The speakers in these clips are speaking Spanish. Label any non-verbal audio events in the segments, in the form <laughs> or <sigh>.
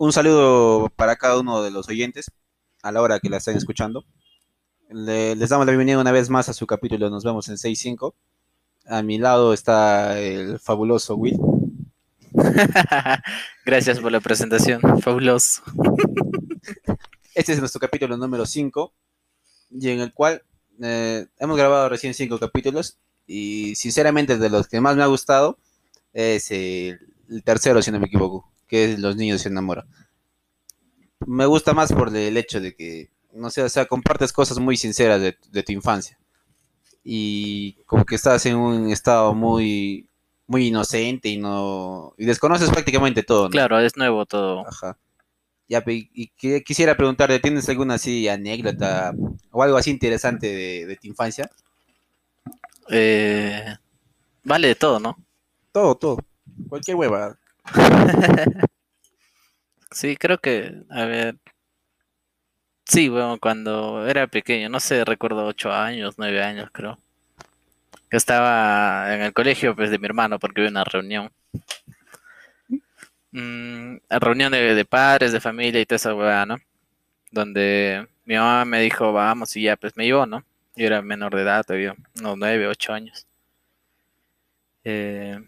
un saludo para cada uno de los oyentes a la hora que la estén escuchando. les damos la bienvenida una vez más a su capítulo. Nos vemos en 6.5. A mi lado está el fabuloso Will. <laughs> Gracias por la presentación, fabuloso. <laughs> Este es nuestro capítulo número 5 y en el cual eh, hemos grabado recién 5 capítulos y sinceramente de los que más me ha gustado es el, tercero, si no me equivoco, que Los niños se enamoran. Me gusta más por el hecho de que, no sé, o sea, compartes cosas muy sinceras de, de tu infancia y como que estás en un estado muy muy inocente y no y desconoces prácticamente todo. ¿no? Claro, es nuevo todo. Ajá. Ya, y que, quisiera preguntarte, ¿tienes alguna así anécdota o algo así interesante de, tu infancia? Eh, vale de todo, ¿no? Todo, todo. Cualquier hueva. <laughs> sí, creo que, a ver. Sí, bueno, cuando era pequeño, no sé, recuerdo ocho años, nueve años, creo. Que estaba en el colegio pues, de mi hermano porque había una reunión. Mm, reunión de, padres, de familia y toda esa hueá, ¿no? Donde mi mamá me dijo, vamos, y ya, pues me llevó, ¿no? Yo era menor de edad todavía, unos nueve, ocho años. Eh,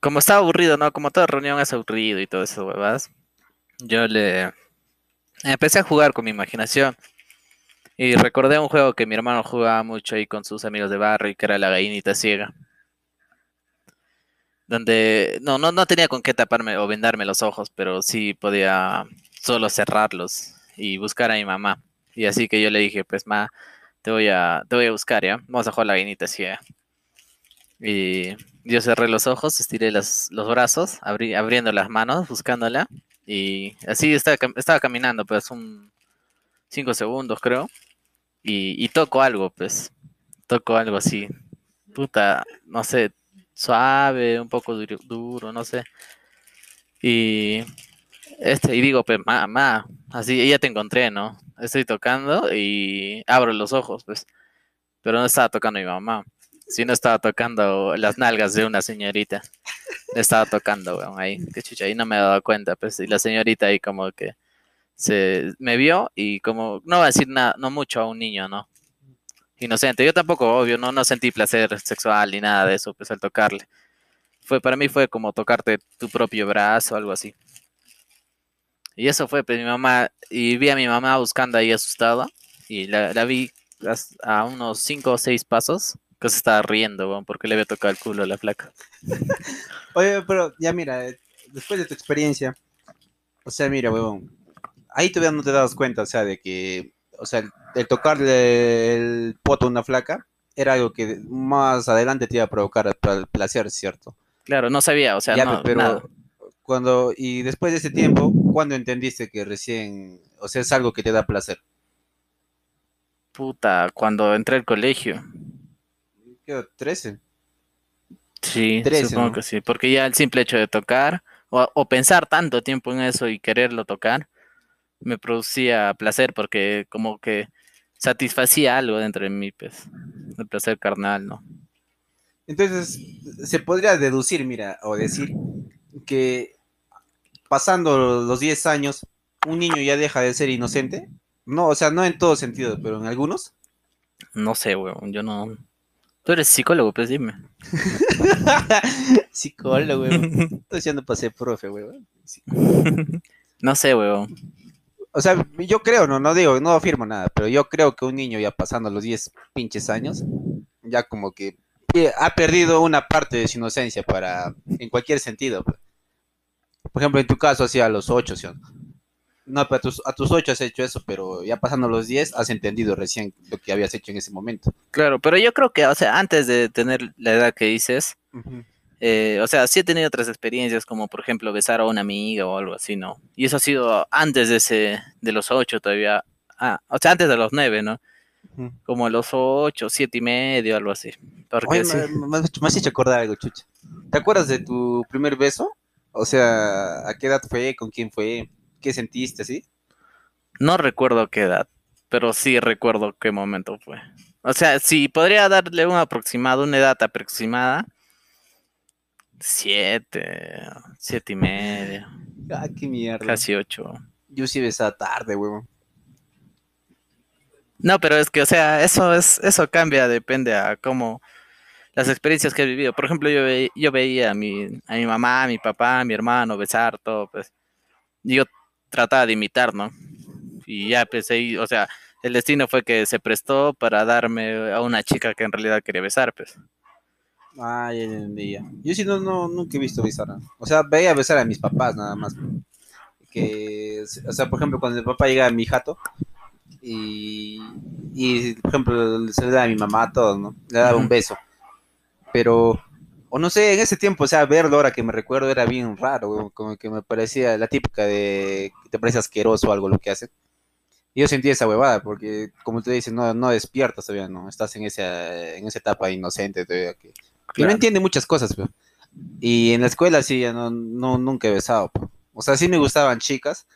como estaba aburrido, ¿no? Como toda reunión es aburrido y todo eso, huevas. Yo le empecé a jugar con mi imaginación. Y recordé un juego que mi hermano jugaba mucho ahí con sus amigos de barrio, que era la gallinita ciega donde no, no, no tenía con qué taparme o vendarme los ojos, pero sí podía solo cerrarlos y buscar a mi mamá. Y así que yo le dije, pues ma, te voy a, te voy a buscar, ¿ya? Vamos a jugar la guinita ciega. Y yo cerré los ojos, estiré los, los brazos, abriendo las manos, buscándola. Y así estaba, estaba caminando, pues, un cinco segundos, creo. Y, y toco algo, pues. Toco algo así. Puta, no sé, suave, un poco duro, no sé. Y este, y digo, pues, mamá, así, ya te encontré, ¿no? Estoy tocando y abro los ojos, pues. Pero no estaba tocando mi mamá, sino estaba tocando las nalgas de una señorita. Le estaba tocando, weón, ahí, qué chucha, ahí no me he dado cuenta, pues. Y la señorita ahí como que se me vio y como, no va a decir nada, no mucho a un niño, ¿no? inocente. Yo tampoco, obvio, no, no sentí placer sexual ni nada de eso, pues al tocarle. Fue, para mí fue como tocarte tu propio brazo, algo así. Y eso fue, pues mi mamá, y vi a mi mamá buscando ahí asustada, y la, vi a unos 5 o 6 pasos, que se estaba riendo, porque le había tocado el culo a la flaca. <laughs> Oye, pero ya mira, después de tu experiencia, o sea, mira, weón, ahí todavía no te das cuenta, o sea, de que o sea, el, tocarle el poto a una flaca era algo que más adelante te iba a provocar el placer, ¿cierto? Claro, no sabía, o sea, no, pero cuando y después de ese tiempo, ¿cuándo entendiste que recién, o sea, es algo que te da placer? Puta, cuando entré al colegio. ¿Qué? 13. Sí, supongo que sí, porque ya el simple hecho de tocar o pensar tanto tiempo en eso y quererlo tocar, me producía placer porque como que satisfacía algo dentro de mí, pues, el placer carnal, ¿no? Entonces, se podría deducir, mira, o decir que pasando los 10 años, un niño ya deja de ser inocente. No, o sea, no en todo sentido, pero en algunos. No sé, weón, yo no. Tú eres psicólogo, pues dime. <laughs> psicólogo, weón. <laughs> Estoy haciendo pase profe, weón. <laughs> no sé, weón o sea, yo creo, no, no digo, no afirmo nada, pero yo creo que un niño ya pasando los 10 pinches años, ya como que ha perdido una parte de su inocencia para, en cualquier sentido. Pues. Por ejemplo, en tu caso, así a los 8, ¿sí? No, pero a tus, a tus 8 has hecho eso, pero ya pasando los 10 has entendido recién lo que habías hecho en ese momento. Claro, pero yo creo que, o sea, antes de tener la edad que dices, eh, o sea, sí he tenido otras experiencias, como por ejemplo besar a una amiga o algo así, ¿no? Y eso ha sido antes de ese, de los ocho todavía, ah, o sea, antes de los nueve, ¿no? Como a los ocho, siete y medio, algo así. Porque me, has hecho acordar algo, chucha. ¿Te acuerdas de tu primer beso? O sea, ¿a qué edad fue? ¿Con quién fue? ¿Qué sentiste, así? No recuerdo qué edad, pero sí recuerdo qué momento fue. O sea, si podría darle un aproximado, una edad aproximada, Siete, siete y media, Ah, qué mierda. casi ocho. Yo sí besaba tarde, huevón. No, pero es que, o sea, eso es, eso cambia, depende a cómo las experiencias que he vivido. Por ejemplo, yo, ve- yo veía a mi, a mi mamá, a mi papá, a mi hermano besar todo, pues. Yo trataba de imitar, ¿no? Y ya empecé, y, o sea, el destino fue que se prestó para darme a una chica que en realidad quería besar, pues. Ah, ya entendía. Yo sí no, no, nunca he visto besar. O sea, veía besar a mis papás nada más. Que, o sea, por ejemplo, cuando el papá llega a mi jato y, y por ejemplo, se le da a mi mamá a todos, ¿no? Le daba un beso. Pero, o no sé, en ese tiempo, o sea, verlo ahora que me recuerdo era bien raro, como que me parecía la típica de que te parece asqueroso algo lo que hace. Y yo sentí esa huevada, porque como te dicen, no, no despiertas todavía, ¿no? Estás en esa, en esa etapa inocente todavía que, que no Claro. entiende muchas cosas, pero. Y en la escuela sí, ya no, no, nunca he besado, pe. O sea, sí me gustaban chicas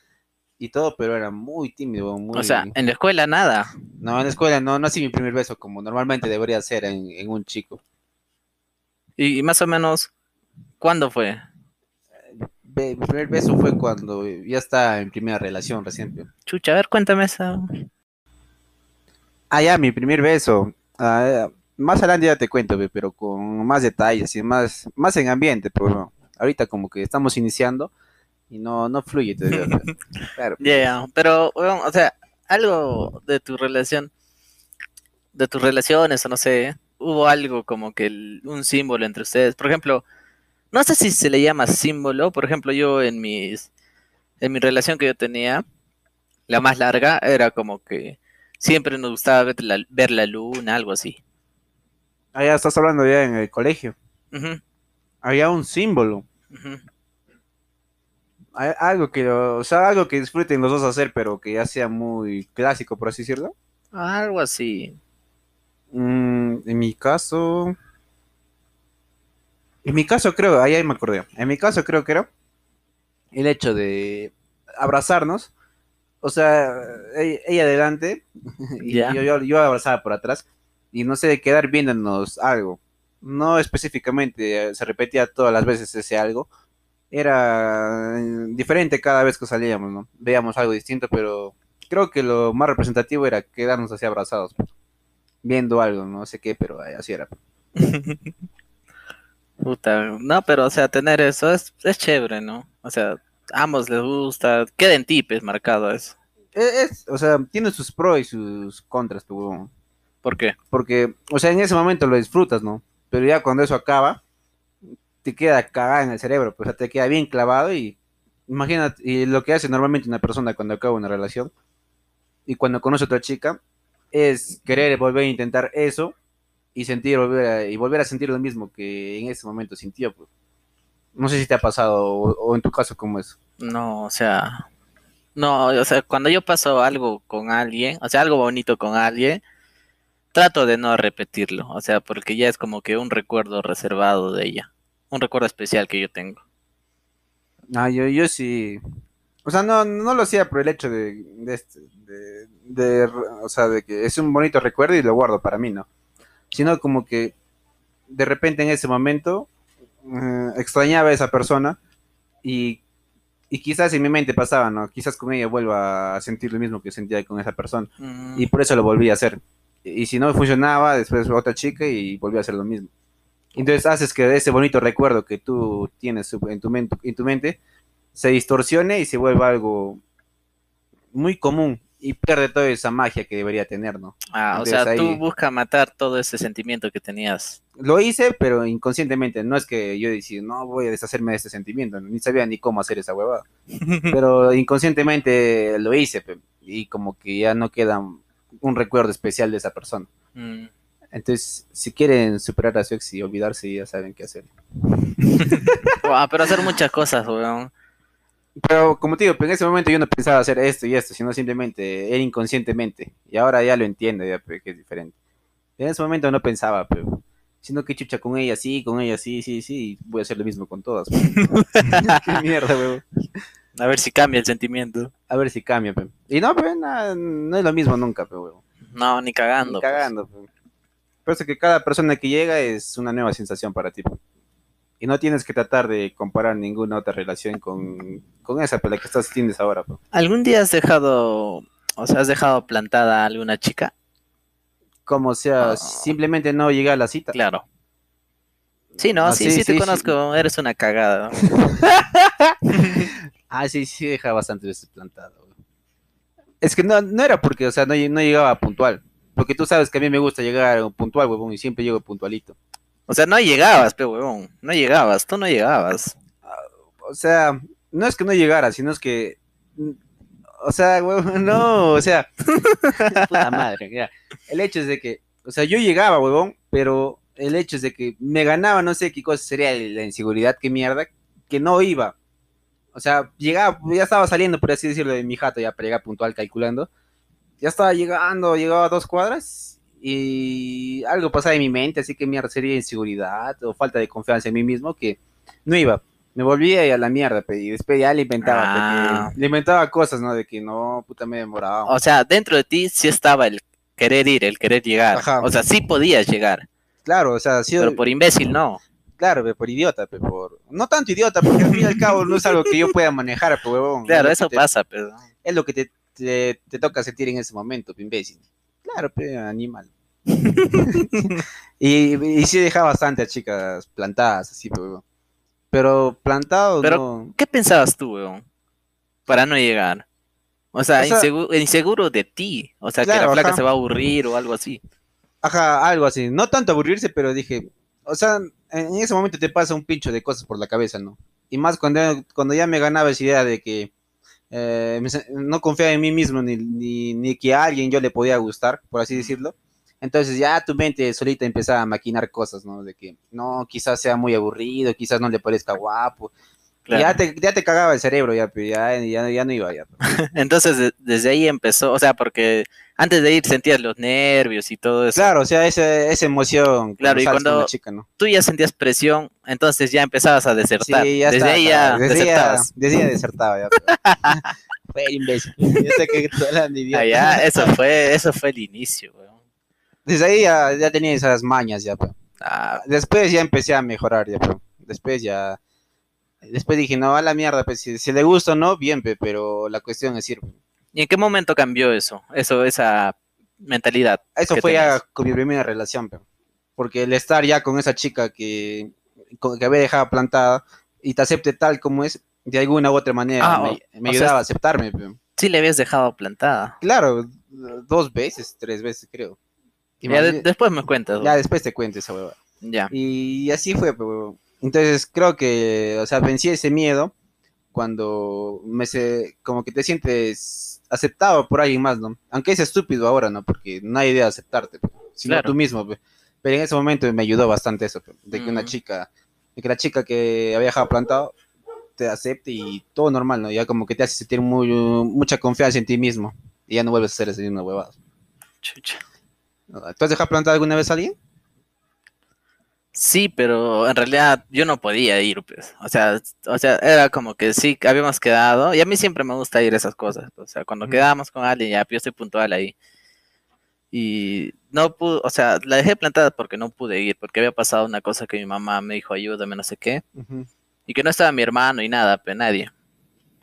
y todo, pero era muy tímido, muy... O sea, en la escuela nada. No, en la escuela no, no así mi primer beso, como normalmente debería ser en, en un chico. Y, más o menos, ¿cuándo fue? Mi primer beso fue cuando ya estaba en primera relación recién. Chucha, a ver, cuéntame esa. Ah, ya, mi primer beso. Ah, más adelante ya te cuento, pe, pero con más detalles y más, más en ambiente, pero no. ahorita como que estamos iniciando y no, no fluye. <laughs> Claro. Ya, pero, weón, o sea, algo de tu relación, de tus relaciones, o no sé, hubo algo como que el- un símbolo entre ustedes. Por ejemplo, no sé si se le llama símbolo, por ejemplo, yo en mis, en mi relación que yo tenía, la más larga, era como que siempre nos gustaba ver la, ver la luna, algo así. Ah, ya estás hablando ya en el colegio. Había un símbolo. Hay- Algo que, o sea, algo que disfruten los dos hacer, pero que ya sea muy clásico, por así decirlo. Algo así. Mm, en mi caso. En mi caso creo, ahí, ahí me acordé. En mi caso creo que era el hecho de abrazarnos. O sea, ella, ella adelante <laughs> y yo, yo, yo abrazaba por atrás. Y no sé, de quedar viéndonos algo. No específicamente, eh, se repetía todas las veces ese algo. Era eh, diferente cada vez que salíamos, ¿no? Veíamos algo distinto, pero creo que lo más representativo era quedarnos así abrazados viendo algo, no sé qué, pero así era. <laughs> Puta, no, pero o sea, tener eso es, es chévere, ¿no? O sea, a ambos les gusta, queda en ti, pues, marcado eso. Es, es- o sea, tiene sus pros y sus contras, tu huevón. ¿Por qué? Porque, o sea, en ese momento lo disfrutas, ¿no? Pero ya cuando eso acaba, te queda cagada en el cerebro, pues, o sea, te queda bien clavado y imagínate, y lo que hace normalmente una persona cuando acaba una relación y cuando conoce a otra chica es querer volver a intentar eso y sentir volver a, y volver a sentir lo mismo que en ese momento sintió, pues. No sé si te ha pasado o, o en tu caso cómo es. No, o sea, no, o sea, cuando yo paso algo con alguien, o sea, algo bonito con alguien, trato de no repetirlo, o sea, porque ya es como que un recuerdo reservado de ella, un recuerdo especial que yo tengo. Ah, yo, yo sí. O sea, no, no lo hacía por el hecho de, de, este- de- de- o sea, de que es un bonito recuerdo y lo guardo para mí, ¿no? Sino como que de repente en ese momento eh, extrañaba a esa persona y, y quizás en mi mente pasaba, ¿no? Quizás con ella vuelva a sentir lo mismo que sentía con esa persona Mm, y por eso lo volví a hacer. Y si no funcionaba, después otra chica y volví a hacer lo mismo. Entonces haces que ese bonito recuerdo que tú tienes en tu, men- en tu mente se distorsione y se vuelva algo muy común y pierde toda esa magia que debería tener, ¿no? ah, o sea, tú buscas matar todo ese sentimiento que tenías. Lo hice, pero inconscientemente. No es que yo decía, no voy a deshacerme de este sentimiento, ni sabía ni cómo hacer esa huevada. <laughs> Pero inconscientemente lo hice y como que ya no queda un recuerdo especial de esa persona. Mm. Entonces, si quieren superar a su ex y olvidarse, ya saben qué hacer. <laughs> Pero hacer muchas cosas, weón. Pero como te digo, pues, en ese momento yo no pensaba hacer esto y esto, sino simplemente era inconscientemente. Y ahora ya lo entiendo, ya pues, que es diferente. En ese momento no pensaba, pero sino que chucha con ella sí, con ella sí, sí, sí, voy a hacer lo mismo con todas. pues. <laughs> Qué mierda, weón. A ver si cambia el sentimiento. A ver si cambia, pe. Y no, pues nada, no es lo mismo nunca, weón. No, ni cagando. Ni pues. cagando, pe. Por eso que cada persona que llega es una nueva sensación para ti. pe. Y no tienes que tratar de comparar ninguna otra relación con, con esa, pues, la que estás tienes ahora. ¿Algún día has dejado, o sea, has dejado plantada a alguna chica? Como sea, Ah. simplemente no llegar a la cita. Claro. Sí, no, Ah, sí, sí, te sí. conozco, eres una cagada. ¿no? <laughs> Ah, sí, sí, deja bastante veces plantado. Es que no, no era porque, o sea, no, no llegaba puntual. Porque tú sabes que a mí me gusta llegar puntual, huevón, y siempre llego puntualito. O sea, no llegabas, pe huevón, no llegabas, tú no llegabas. O sea, no es que no llegara, sino es que. mm, O sea, huevón, <laughs> no, o sea. <laughs> puta madre, ya. El hecho es de que. O sea, yo llegaba, huevón, pero el hecho es de que me ganaba, no sé qué cosa sería la inseguridad, qué mierda, que no iba. O sea, llegaba, ya estaba saliendo, por así decirlo, de mi jato, ya para llegar puntual calculando. Ya estaba llegando, llegaba a dos cuadras y algo pasaba en mi mente, así que mierda sería inseguridad o falta de confianza en mí mismo que no iba. Me volvía a la mierda, y después ya le inventaba, Ah. le inventaba cosas, ¿no? De que no, puta, me demoraba. O sea, dentro de ti sí estaba el querer ir, el querer llegar. Ajá. O sea, sí podías llegar, Claro, o sea, sí, pero por imbécil no. claro, por idiota, por... No tanto idiota, porque al fin y al cabo no es algo que yo pueda manejar, pe, huevón. Claro, Es eso te- pasa, pero... Es lo que te, te, te toca sentir en ese momento, imbécil. Claro, pe, animal. <laughs> y, y sí dejaba bastante a chicas plantadas, así, pe, huevón. Pero plantado, Pero- no... ¿Qué pensabas tú, weón? Para no llegar. O sea, O sea- insegu- inseguro de ti. O sea, que la flaca ajá. se va a aburrir o algo así. Ajá, algo así. No tanto aburrirse, pero dije, o sea, en ese momento te pasa un pincho de cosas por la cabeza, ¿no? Y más cuando, cuando ya me ganaba esa idea de que eh, no confiaba en mí mismo ni, ni, ni que a alguien yo le podía gustar, por así decirlo. Entonces ya tu mente solita empezaba a maquinar cosas, ¿no? De que no, quizás sea muy aburrido, quizás no le parezca guapo. Claro. Ya, te, ya te cagaba el cerebro, ya, pero ya, ya, ya no iba, ya. <laughs> Entonces, de- desde ahí empezó, o sea, porque antes de ir sentías los nervios y todo eso. Claro, o sea, esa, esa emoción. Claro, y cuando- una chica, ¿no? Tú ya sentías presión, entonces ya empezabas a desertar. Sí, ya desde está, ahí ya desde desertabas. desde ahí desertaba ya. pero- <laughs> Fue imbécil. Yo sé que. Ah, ya, eso fue, eso fue el inicio, weón. Desde ahí ya, ya tenía esas mañas ya, pero. Ah, Después ya empecé a mejorar ya, pero. Después ya. Después dije, no, a la mierda, pues si, si le gusta o no, bien, pe, pero la cuestión es ir. ¿Y en qué momento cambió eso? Eso, esa mentalidad. Eso fue ya con mi primera relación, pe. porque el estar ya con esa chica que, con- que había dejado plantada y te acepte tal como es, de alguna u otra manera Ah, me, sea, ayudaba a aceptarme. pe. Sí le habías dejado plantada. Claro, dos veces, tres veces creo. Y Ya de- después me cuentas. ya después te cuento esa hueva. Ya. Y así fue, huevón. Entonces creo que, o sea, vencí ese miedo cuando me se, como que te sientes aceptado por alguien más, ¿no? Aunque es estúpido ahora, ¿no? Porque no hay idea de aceptarte, pues, sino Claro. tú mismo, pues. Pero en ese momento me ayudó bastante eso, pues, de que una chica, de que la chica que había dejado plantado te acepte y todo normal, ¿no? Ya como que te hace sentir muy, mucha confianza en ti mismo y ya no vuelves a hacer ese mismo huevado. Chucha. ¿Tú has dejado plantado alguna vez a alguien? Sí, pero en realidad yo no podía ir, pues. O sea, o sea, era como que sí, habíamos quedado. Y a mí siempre me gusta ir a esas cosas. O sea, cuando Ujú. quedamos con alguien, ya, yo estoy puntual ahí. Y no pude, o sea, la dejé plantada porque no pude ir, porque había pasado una cosa que mi mamá me dijo, ayúdame, no sé qué. Y que no estaba mi hermano y nada, pues nadie.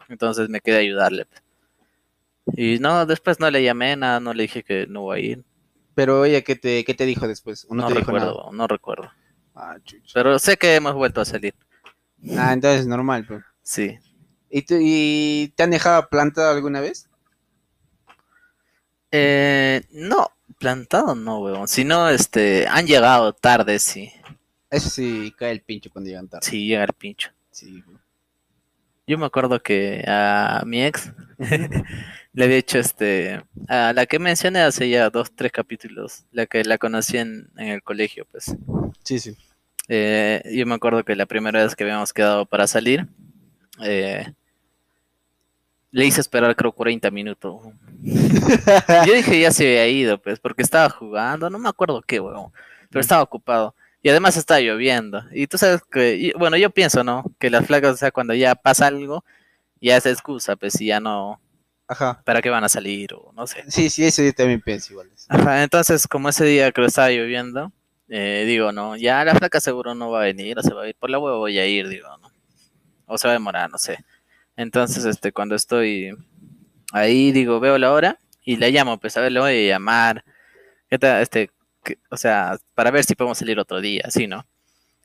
Entonces me quedé a ayudarle. Y no, después no le llamé, nada, no le dije que no voy a ir. Pero ella, ¿qué te, qué te dijo después? ¿O no, No, te dijo nada? recuerdo, no recuerdo. Ah, chucha. Pero sé que hemos vuelto a salir. Ah, entonces normal, pues. Sí. ¿Y, tú- ¿Y te han dejado plantado alguna vez? Eh, no, plantado no, weón. Sino, este, han llegado tarde, sí. Eso sí, cae el pincho cuando llegan tarde. Sí, llega el pincho. Sí, bro. Yo me acuerdo que a mi ex <laughs> le había hecho este, a la que mencioné hace ya dos, tres capítulos, la que la conocí en, en el colegio, pues. sí, sí. Eh, yo me acuerdo que la primera vez que habíamos quedado para salir, eh, le hice esperar creo 40 minutos. Yo dije ya se había ido, pues, porque estaba jugando, no me acuerdo qué, weón, pero estaba ocupado. Y además estaba lloviendo. Y tú sabes que, y- bueno, yo pienso, ¿no? Que las flacas, o sea, cuando ya pasa algo, ya es excusa, pues, y ya no, Ajá. ¿para qué van a salir? O no sé. Sí, sí, eso yo también pienso igual. Ajá, entonces, como ese día creo que estaba lloviendo, eh, digo, no, ya la flaca seguro no va a venir, o se va a ir, por la huevo voy a ir, digo, ¿no? O se va a demorar, no sé. Entonces, este, cuando estoy ahí, digo, veo la hora y le llamo, pues a ver, le voy a llamar, ¿qué tal? Este, que- o sea, para ver si podemos salir otro día, así, ¿no?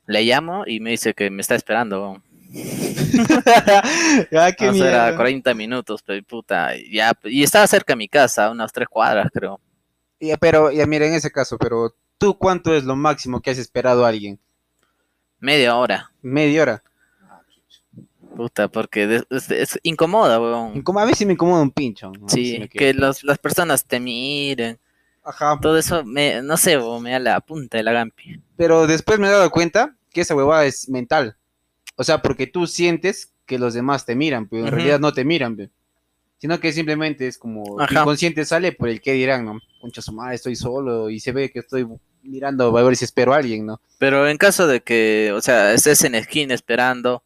Le llamo y me dice que me está esperando. <laughs> ah, qué o sea, era mierda. 40 minutos, pero puta, ya, y estaba cerca de mi casa, unas tres cuadras, creo. Ya, pero, ya mira, en ese caso, pero ¿tú cuánto es lo máximo que has esperado a alguien? Media hora, ¿Media hora? puta, porque es, es incomoda, weón. Como a veces me incomoda un pincho. mí Sí, que los, las personas te miren, Ajá. todo eso, me, no sé, weón, me da la punta de la gampi. Pero después me he dado cuenta que esa huevada es mental. O sea, porque tú sientes que los demás te miran, pero en realidad no te miran, pe. Sino que simplemente es como Ajá. inconsciente sale por el que dirán, ¿no? Concha su madre, estoy solo y se ve que estoy mirando a ver si espero a alguien, ¿no? Pero en caso de que, o sea, estés en esquina esperando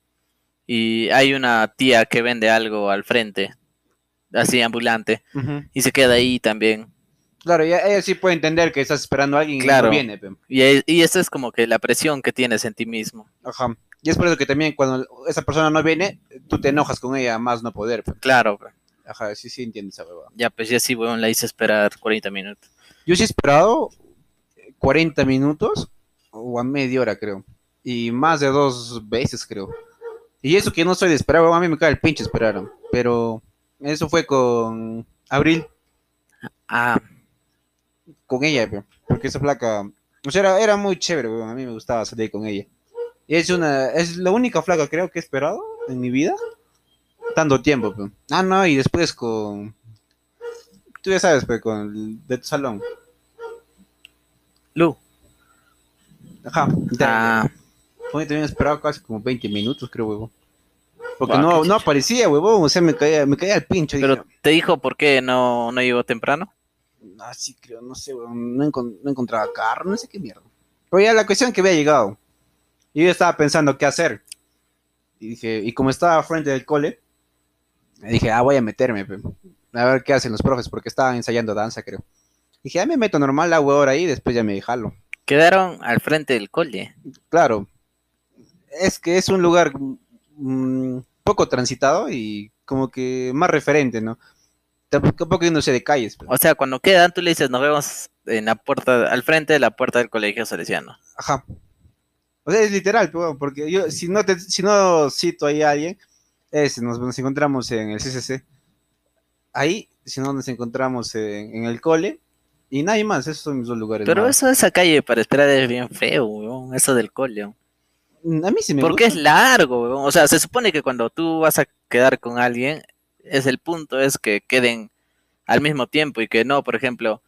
y hay una tía que vende algo al frente, así ambulante, y se queda ahí también. Claro, ya ella sí puede entender que estás esperando a alguien y Claro. no viene. Y, y eso es como que la presión que tienes en ti mismo. Ajá. Y es por eso que también cuando esa persona no viene, tú te enojas con ella más no poder, pe. Claro, pe. Ajá, sí, sí entiendo esa huevada. ya pues ya sí, weón, la hice esperar 40 minutos. Yo sí he esperado 40 minutos o a media hora, creo. Y más de dos veces, creo. Y eso que no soy de esperar, weón, a mí me cae el pinche esperar. Pero eso fue con Abril, Ah, con ella, pe, porque esa flaca, o sea, era, era muy chévere, weón, a mí me gustaba salir con ella. Y es una, es la única flaca creo que he esperado en mi vida, tanto tiempo, pe. Ah, no, y después con, tú ya sabes, pe, con el de tu salón. Lu. Ajá. Ah, Fue también esperaba casi como 20 minutos, creo, huevón. Porque Guau, no, no aparecía, huevón. O sea, me caía, me caía el pincho. pero dije, te dijo por qué no, no llegó temprano. ah, sí, creo, no sé, huevón. No, no encontraba carro, no sé qué mierda. Pero ya la cuestión que había llegado. Y yo estaba pensando qué hacer. Y dije, y como estaba frente del cole, dije, ah, voy a meterme, a ver qué hacen los profes, porque estaban ensayando danza, creo. Dije, ya me meto normal, hago hora ahí, después ya me jalo. Quedaron al frente del cole. Claro, es que es un lugar mm, poco transitado y como que más referente, ¿no? Tampoco yéndose de calles. pero- O sea, cuando quedan, tú le dices, nos vemos en la puerta, al frente de la puerta del colegio salesiano. Ajá. O sea, es literal, porque yo, si no, te, si no cito ahí a alguien, es, nos, nos encontramos en el CCC. Ahí, si no, nos encontramos en, en el cole. Y nadie más, esos son mis dos lugares. Pero más. eso de esa calle para esperar es bien feo, weón. Eso del cole. weón. Mm, A mí sí me Porque es largo, weón. O sea, se supone que cuando tú vas a quedar con alguien, es el punto es que queden al mismo tiempo y que no, por ejemplo,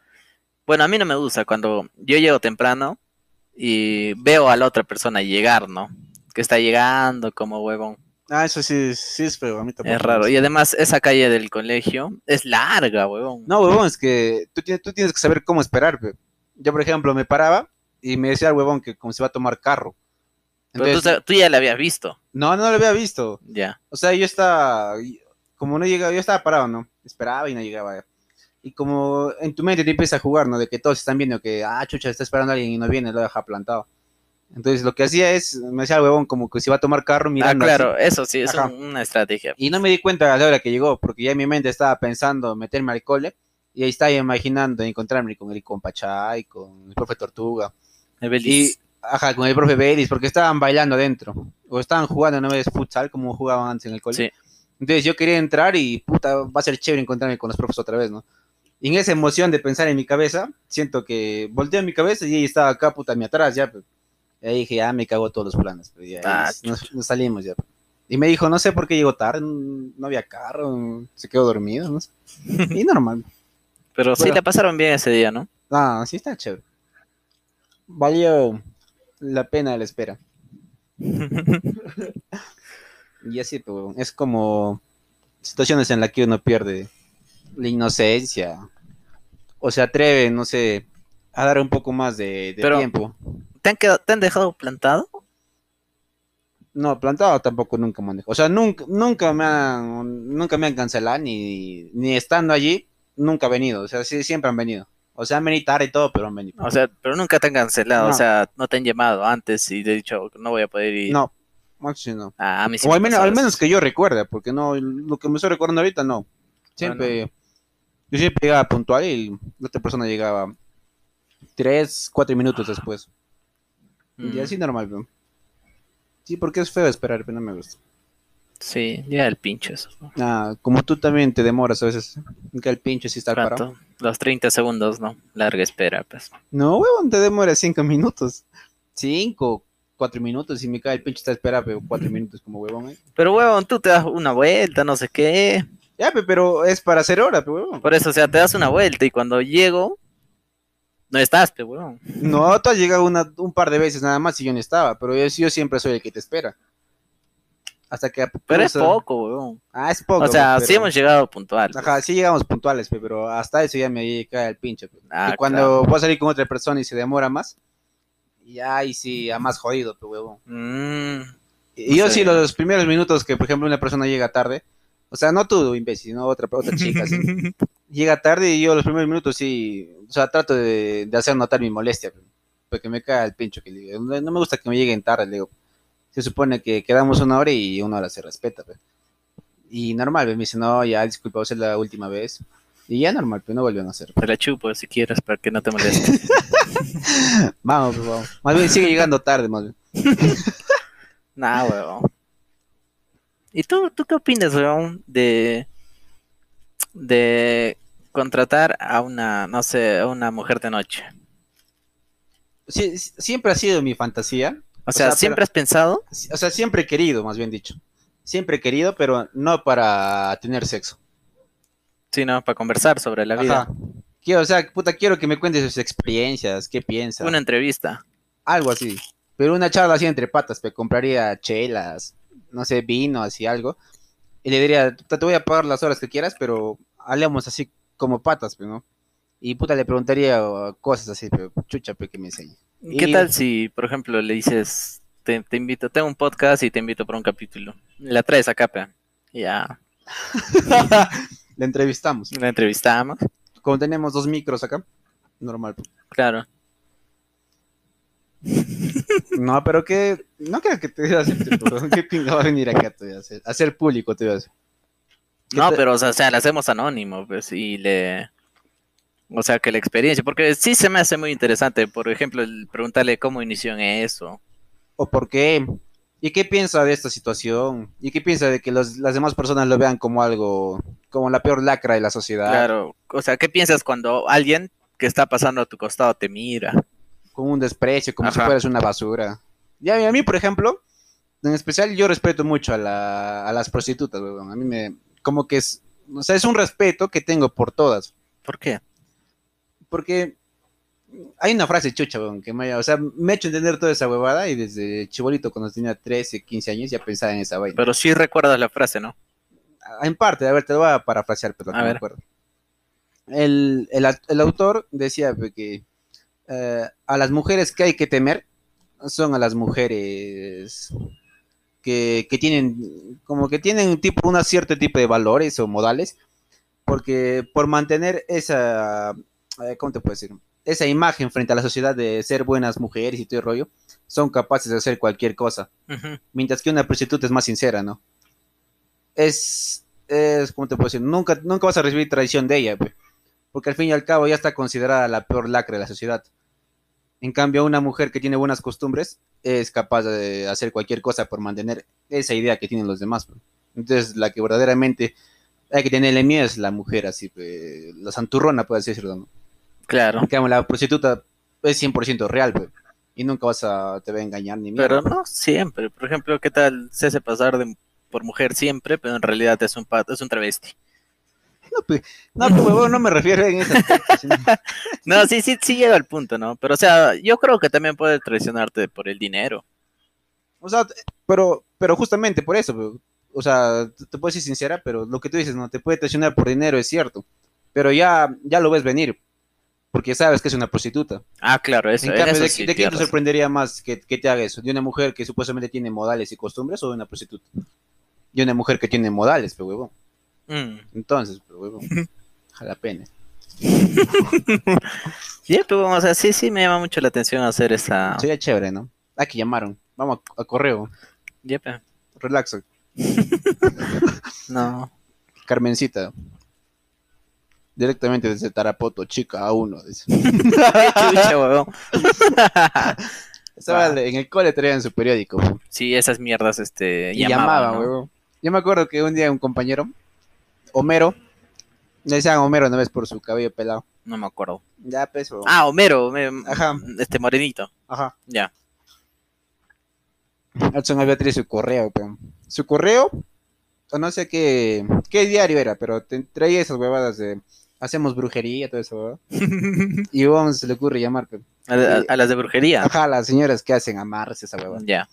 bueno, a mí no me gusta cuando yo llego temprano y veo a la otra persona llegar, ¿no? Que está llegando como huevón. Ah, eso sí, sí es feo, a mí tampoco. Es raro. Y además esa calle del colegio es larga, huevón. No, huevón, es que tú tienes, tú tienes que saber cómo esperar. pe. Yo, por ejemplo, me paraba y me decía el huevón que como se va a tomar carro. Pero tú, Entonces, tú ya la habías visto. no, no lo había visto. Ya. O sea, yo estaba, como no llegaba, yo estaba parado, ¿no? Esperaba y no llegaba. Y como en tu mente te empieza a jugar, ¿no? De que todos están viendo que, ah, chucha, está esperando a alguien y no viene, lo deja plantado. Entonces lo que hacía es, me decía el huevón como que se iba a tomar carro Ah, mirando así. claro, eso sí, es Ajá. una estrategia. Y no me di cuenta a la hora que llegó, porque ya en mi mente estaba pensando meterme al cole y ahí estaba imaginando encontrarme con el compa Chay, con el profe Tortuga El y ajá, con el profe Belis, porque estaban bailando adentro o estaban jugando una vez futsal como jugaban antes en el cole. Sí. Entonces yo quería entrar y puta, va a ser chévere encontrarme con los profes otra vez, ¿no? Y en esa emoción de pensar en mi cabeza, siento que volteo mi cabeza y ella estaba acá, puta, a mí atrás ya. Y ahí dije, ya me cago todos los planes. Pues, ya, Ah, nos, nos salimos ya. Y me dijo, no sé por qué llegó tarde, no había carro, se quedó dormido, no sé. <laughs> Y normal. Pero sí la pasaron bien ese día, ¿no? Ah, sí está chévere. Valió la pena la espera. <laughs> Y así, pues, es como situaciones en las que uno pierde la inocencia o se atreve, no sé, a dar un poco más de, de Pero- tiempo. ¿Te han, quedado, ¿Te han dejado plantado? No, plantado tampoco nunca manejo. O sea, nunca, nunca me han, nunca me han cancelado ni, ni estando allí, nunca han venido. O sea, sí, siempre han venido. O sea, han venido tarde y todo, pero han venido. O sea, pero nunca te han cancelado, o sea, no te han llamado antes y te he dicho, no voy a poder ir. No, Maxi no. Ah, a mí sí o me al menos, al que yo recuerde, porque no, lo que me estoy recordando ahorita no. Siempre, yo siempre llegaba puntual y la otra persona llegaba tres, cuatro minutos después. Mm, Y así normal, pero. Sí, porque es feo esperar, pero no me gusta. Sí, ya el pincho eso. Ah, como tú también te demoras a veces. Que el pinche si está parado. Los 30 segundos, ¿no? Larga espera, pues. No, huevón, te demoras cinco minutos. Cinco, cuatro minutos y me cae el pinche está esperando pero cuatro minutos como huevón. ¿eh? Pero, huevón, tú te das una vuelta, no sé qué. Ya, pe, pero es para hacer hora, pe, huevón. Por eso, o sea, te das una vuelta y cuando llego, no estás, pe, huevón. No, tú has llegado una- un par de veces nada más y yo no estaba, pero yo, yo siempre soy el que te espera. Hasta que... Pero es poco, huevón. Ah, es poco. O sea, pero- sí hemos llegado puntual. pues. Ajá, sí llegamos puntuales, pe, pero hasta eso ya me cae el pinche. Ah, y cuando voy a salir con otra persona y se demora más, ya ahí sí, a más jodido, pe, huevón. Mm, Y yo sí, los primeros minutos que, por ejemplo, una persona llega tarde, o sea, no tú, imbécil, sino otra, otra chica, sí. <laughs> llega tarde y yo los primeros minutos sí, o sea, trato de, de hacer notar mi molestia, porque me cae el pincho que le digo, no, no me gusta que me lleguen tarde, le digo, se supone que quedamos una hora y una hora se respeta, pe. y normal, pe, me dice, no, ya, disculpa, va a ser la última vez, y ya normal, pero no vuelven a hacer. te la chupo si quieres para que no te moleste. <laughs> Vamos, pe, vamos, más bien sigue llegando tarde, más bien. <laughs> nah, huevón. ¿Y tú, tú qué opinas, huevón, de, de contratar a una, no sé, a una mujer de noche? Siempre ha sido mi fantasía, O sea, sea, ¿siempre pero- has pensado? o sea, siempre he querido, más bien dicho. Siempre he querido, pero no para tener sexo. Sí, no, para conversar sobre la vida. Quiero, o sea, puta, quiero que me cuentes sus experiencias, qué piensas. Una entrevista. Algo así. Pero una charla así entre patas, me compraría chelas, no sé, vino, así algo. Y le diría, te voy a pagar las horas que quieras, pero hablemos así como patas, pues, ¿no? Y puta, le preguntaría cosas así, pero chucha, pe, que me enseñe. ¿Qué Y- tal si, por ejemplo, le dices, te, te invito, tengo un podcast y te invito por un capítulo? La traes acá, pe. Ya, <laughs> Le entrevistamos. la entrevistamos. Como tenemos dos micros acá, normal. pues. Claro. No, pero que. No creo que te voy a hacer. ¿Qué pinga va a venir acá? Te voy a hacer, a hacer público, te voy a hacer. ¿Qué No, te- pero, o sea, o sea, le hacemos anónimo, pues, y le... O sea, que la experiencia, porque sí se me hace muy interesante, por ejemplo, el preguntarle cómo inició en eso. ¿O por qué? ¿Y qué piensa de esta situación? ¿Y qué piensa de que los- las demás personas lo vean como algo. como la peor lacra de la sociedad? Claro, o sea, ¿qué piensas cuando alguien que está pasando a tu costado te mira? Con un desprecio, como si fueras una basura. Ya, a mí, por ejemplo, en especial, yo respeto mucho a, la- a las prostitutas, weón. A mí me. como que es. O sea, es un respeto que tengo por todas. ¿Por qué? Porque hay una frase chucha, weón, que me, o sea, me ha hecho entender toda esa huevada y desde chibolito cuando tenía 13, 15 años ya pensaba en esa vaina. Pero sí recuerdas la frase, ¿no? Ah, En parte, a ver, te lo voy a parafrasear, pero no me acuerdo. El, el, el autor decía pues, que eh, a las mujeres que hay que temer son a las mujeres que, que tienen, como que tienen tipo, una cierto tipo de valores o modales, porque por mantener esa, eh, ¿cómo te puedo decir? Esa imagen frente a la sociedad de ser buenas mujeres y todo el rollo, son capaces de hacer cualquier cosa mientras que una prostituta es más sincera, ¿no? Es, es ¿cómo te puedo decir? Nunca, nunca vas a recibir traición de ella, pues, porque al fin y al cabo ya está considerada la peor lacra de la sociedad. En cambio, una mujer que tiene buenas costumbres es capaz de hacer cualquier cosa por mantener esa idea que tienen los demás. Entonces, la que verdaderamente hay que tenerle miedo es la mujer, así, pues, la santurrona, puedes decirlo, ¿no? Claro. En cambio, la prostituta es 100% real, y nunca vas a, te va a engañar ni mierda. Pero no siempre. Por ejemplo, ¿qué tal se hace pasar de, por mujer siempre, pero en realidad es un, es un travesti? No, pues, no, pues, huevón, no me refiero en ese aspecto, sino- <laughs> No, sí, sí, sí llega al punto, ¿no? Pero, o sea, yo creo que también puede traicionarte por el dinero. O sea, pero, pero justamente por eso, pues, o sea, te, puedo ser sincera, pero lo que tú dices, no te puede traicionar por dinero, es cierto. Pero ya, ya lo ves venir, porque sabes que es una prostituta. Ah, claro, eso, en en cambio, eso ¿de, sí de quién te sorprendería más que, que te haga eso? ¿De una mujer que supuestamente tiene modales y costumbres o de una prostituta? De una mujer que tiene modales, pero huevón. Mm. Entonces, pero huevón, a la pena. Sí, pero o sea, sí, sí me llama mucho la atención hacer esa. Sería chévere, ¿no? Ah, que llamaron. Vamos a, a correo. Yepe. Relaxo. <laughs> No. Carmencita. Directamente desde Tarapoto, chica A1. Dice. <laughs> Chucha, huevón. <laughs> Estaba Ah. en el cole traían su periódico. Sí, esas mierdas, este, Y llamaban, llamaban, ¿no? weón. Yo me acuerdo que un día un compañero, Homero, le decían Homero una vez por su cabello pelado. No me acuerdo. Ya, pues, weón. Ah, Homero, Homero, Ajá. este morenito. Ajá. Ya. Hudson había traído su correo, weón. Su correo, o no sé qué, qué diario era, pero te- traía esas huevadas de hacemos brujería, todo eso. <laughs> Y vamos, se le ocurre llamar, weón. A, a- a las de brujería. Ajá, las señoras que hacen amarres, esa huevada. Ya.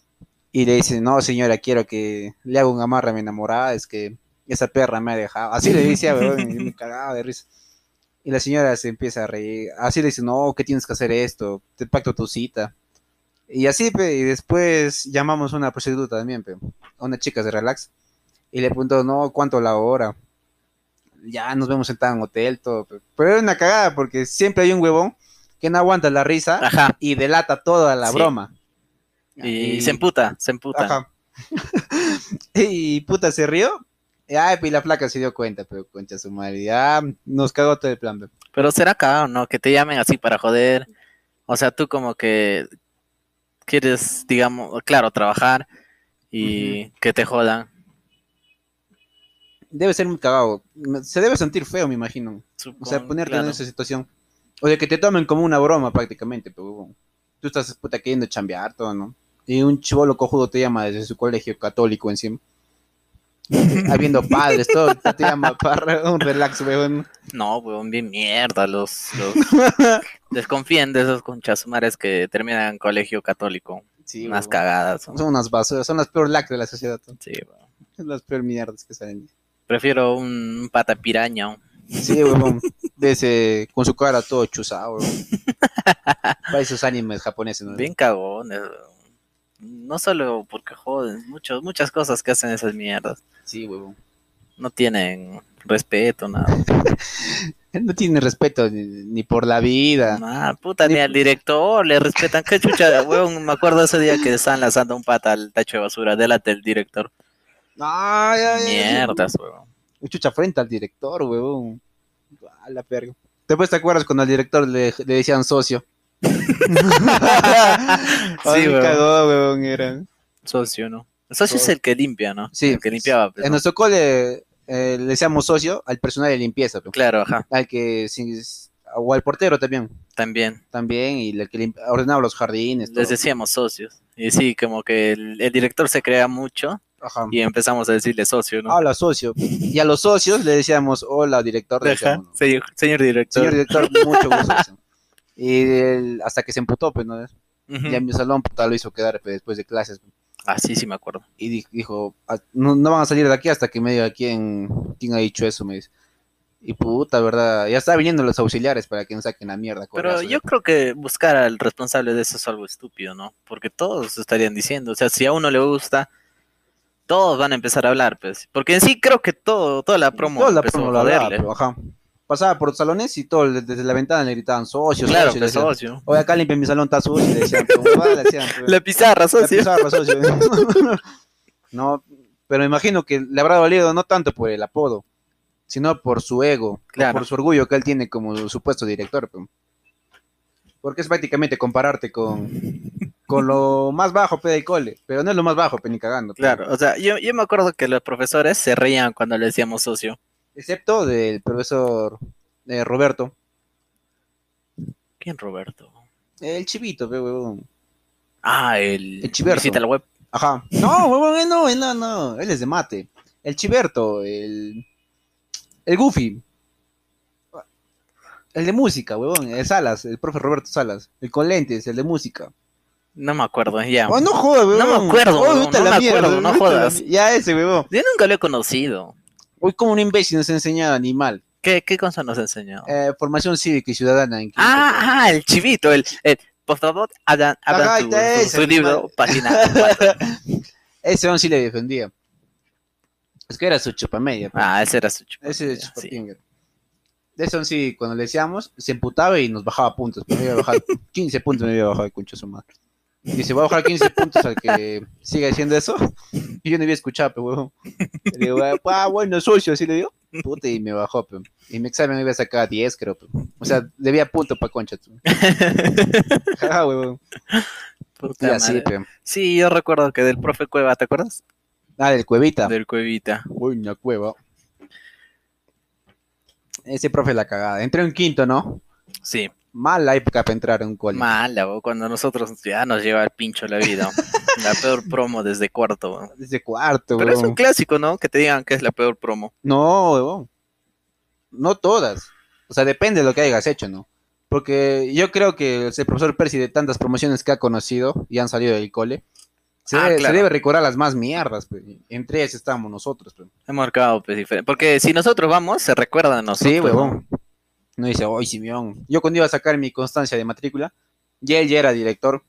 Y le dice, no, señora, quiero que le haga un amarre a mi enamorada, es que esa perra me ha dejado. Así le decía, weón, y <laughs> me cagaba de risa. Y la señora se empieza a reír. Así le dice, no, que tienes que hacer esto, te pacto tu cita. Y así, pe, y después llamamos a una prostituta también, pe, a una chica de relax. Y le preguntó, no, ¿cuánto la hora? Ya nos vemos sentados en hotel, todo. pe. Pero era una cagada, porque siempre hay un huevón que no aguanta la risa Ajá. y delata toda la Sí. broma. Y, se emputa, se emputa. Ajá. <laughs> y puta se rió. Y, Ay, pues la flaca se dio cuenta, pero concha su madre. Ya nos cagó todo el plan. pe. Pero será cagado, ¿no? Que te llamen así para joder. O sea, tú como que quieres, digamos, claro, trabajar y que te jodan. Debe ser muy cagado. Se debe sentir feo, me imagino. O sea, ponerte claro. en esa situación. O de que te tomen como una broma prácticamente, pero tú estás puta queriendo chambear todo, ¿no? Y un chivolo cojudo te llama desde su colegio católico encima. <laughs> Habiendo padres, todo, te llama para un relax, weón. No, weón, bien mierda. Los, los <laughs> desconfíen de esos conchasumares que terminan en colegio católico. Sí, Unas weón. cagadas. son. Son unas basuras, son las peor lacras de la sociedad. Sí, weón. Son las peor mierdas que salen. Prefiero un, un pata piraña. Sí, weón. De ese, con su cara todo chuzado, weón. <laughs> Para esos animes japoneses, ¿no? Bien cagones. weón. No solo porque joden, muchos, muchas cosas que hacen esas mierdas. Sí, weón. No tienen respeto, nada. <laughs> No tiene respeto ni, ni por la vida. Ah, puta, Ni ni al director le respetan. Qué chucha, <laughs> weón. Me acuerdo ese día que estaban lanzando un pata al tacho de basura. Delante del director. Ay, ay, ay. Mierdas, weón. Chucha frente al director, weón. A la perga. Después te acuerdas cuando al director le, le decían socio. <laughs> Sí, weón. cagó, weón, era. Socio, ¿no? El socio es el que limpia, ¿no? Sí. El que limpiaba. pues, En nuestro cole eh, le decíamos socio al personal de limpieza, pe. Claro, ajá. al que o al portero también, También. también y el que ordenaba los jardines. todo. Les decíamos socios. Y sí, como que el, el director se crea mucho Ajá. y empezamos a decirle socio, ¿no? Hola, socio. Y a los socios le decíamos, hola, director. le Ajá, decíamos, ¿no? señor, señor director. Señor director, mucho gusto. <laughs> decíamos. Y él- hasta que se emputó, pues, ¿no? Ujú. Y a mi salón, puta, lo hizo quedar pues, después de clases. Ah, sí, me acuerdo. Y di- dijo, "Ah, no, no van a salir de aquí hasta que me diga quién, quién ha dicho eso, me dice. Y puta, ¿verdad? Ya está viniendo los auxiliares para que nos saquen la mierda. Pero cobrazo, yo creo que buscar al responsable de eso es algo estúpido, ¿no? Porque todos estarían diciendo, o sea, si a uno le gusta, todos van a empezar a hablar, pues. Porque en sí creo que todo, toda la promo Toda la empezó promo a hablaba, joderle. pero, ajá. Pasaba por los salones y todo, desde la ventana le gritaban socios, Claro, decían, socio. Oye, acá limpia mi salón, está sucio, le decían, le decían, <laughs> La pizarra, la socio. pizarra, socio. <laughs> no, pero me imagino que le habrá dolido no tanto por el apodo, sino por su ego, Claro. por su orgullo que él tiene como supuesto director. pe. Porque es prácticamente compararte con, con lo más bajo pe, del cole, pero no es lo más bajo, pe, ni cagando. pe. Claro, o sea, yo, yo me acuerdo que los profesores se reían cuando le decíamos socio. Excepto del profesor eh, Roberto, ¿Quién, Roberto? el chivito, pe, huevón. Ah, el, El Chiverto. visita la web. Ajá. No, <laughs> huevón, él no, él no, no, él es de mate. El Chiberto, el. El Goofy. El de música, huevón. El Salas, el profe Roberto Salas. El con lentes, el de música. No me acuerdo, ya. Oh, no jodas, huevón. No me acuerdo, Oh, no me mierda, acuerdo, no jodas. Ya ese, huevón. Yo nunca lo he conocido. Hoy como un imbécil nos ha enseñado animal. ¿Qué, qué cosa nos enseñó? Eh, formación cívica y ciudadana. En ah, ah, el chivito, el, el por favor, abran, abran su libro, página. <laughs> Ese huevón sí le defendía. Es que era su chupamedia. pe. Ah, ese era su chupa. Ese es sí. chupapinger. De eso sí, cuando le decíamos, se emputaba y nos bajaba puntos. Pero me iba a bajar <laughs> 15 puntos, me iba a bajar de su madre. Dice, voy a bajar 15 puntos al que siga diciendo eso. <laughs> Y yo no había escuchado, pero huevón. Le digo, ah, bueno, socio, así le digo. Puta, y me bajó, pero. Y mi examen me iba a sacar 10, creo. O sea, debía punto para concha. <laughs> Ah, huevón. Puta Y así, madre. Sí, yo recuerdo que del profe Cueva, ¿te acuerdas? Ah, del cuevita. Del Cuevita. Uy, una cueva. Ese profe la cagada. Entré en quinto, ¿no? Sí, Mala época para entrar en un cole. mala, bo, cuando nosotros ya nos lleva el pincho la vida. <laughs> la peor promo desde cuarto. bo. Desde cuarto, Pero es un clásico, ¿no? Que te digan que es la peor promo. No, huevón. No todas. O sea, depende de lo que hayas hecho, ¿no? Porque yo creo que el profesor Percy, de tantas promociones que ha conocido y han salido del cole, se, Ah, debe, se claro. debe recordar las más mierdas. pues. Entre ellas estábamos nosotros. pues. He marcado, pues, diferente. Porque si nosotros vamos, se recuerda a nosotros. Sí, huevón. No dice, oye, Simeón. Yo cuando iba a sacar mi constancia de matrícula, ya él ya era director.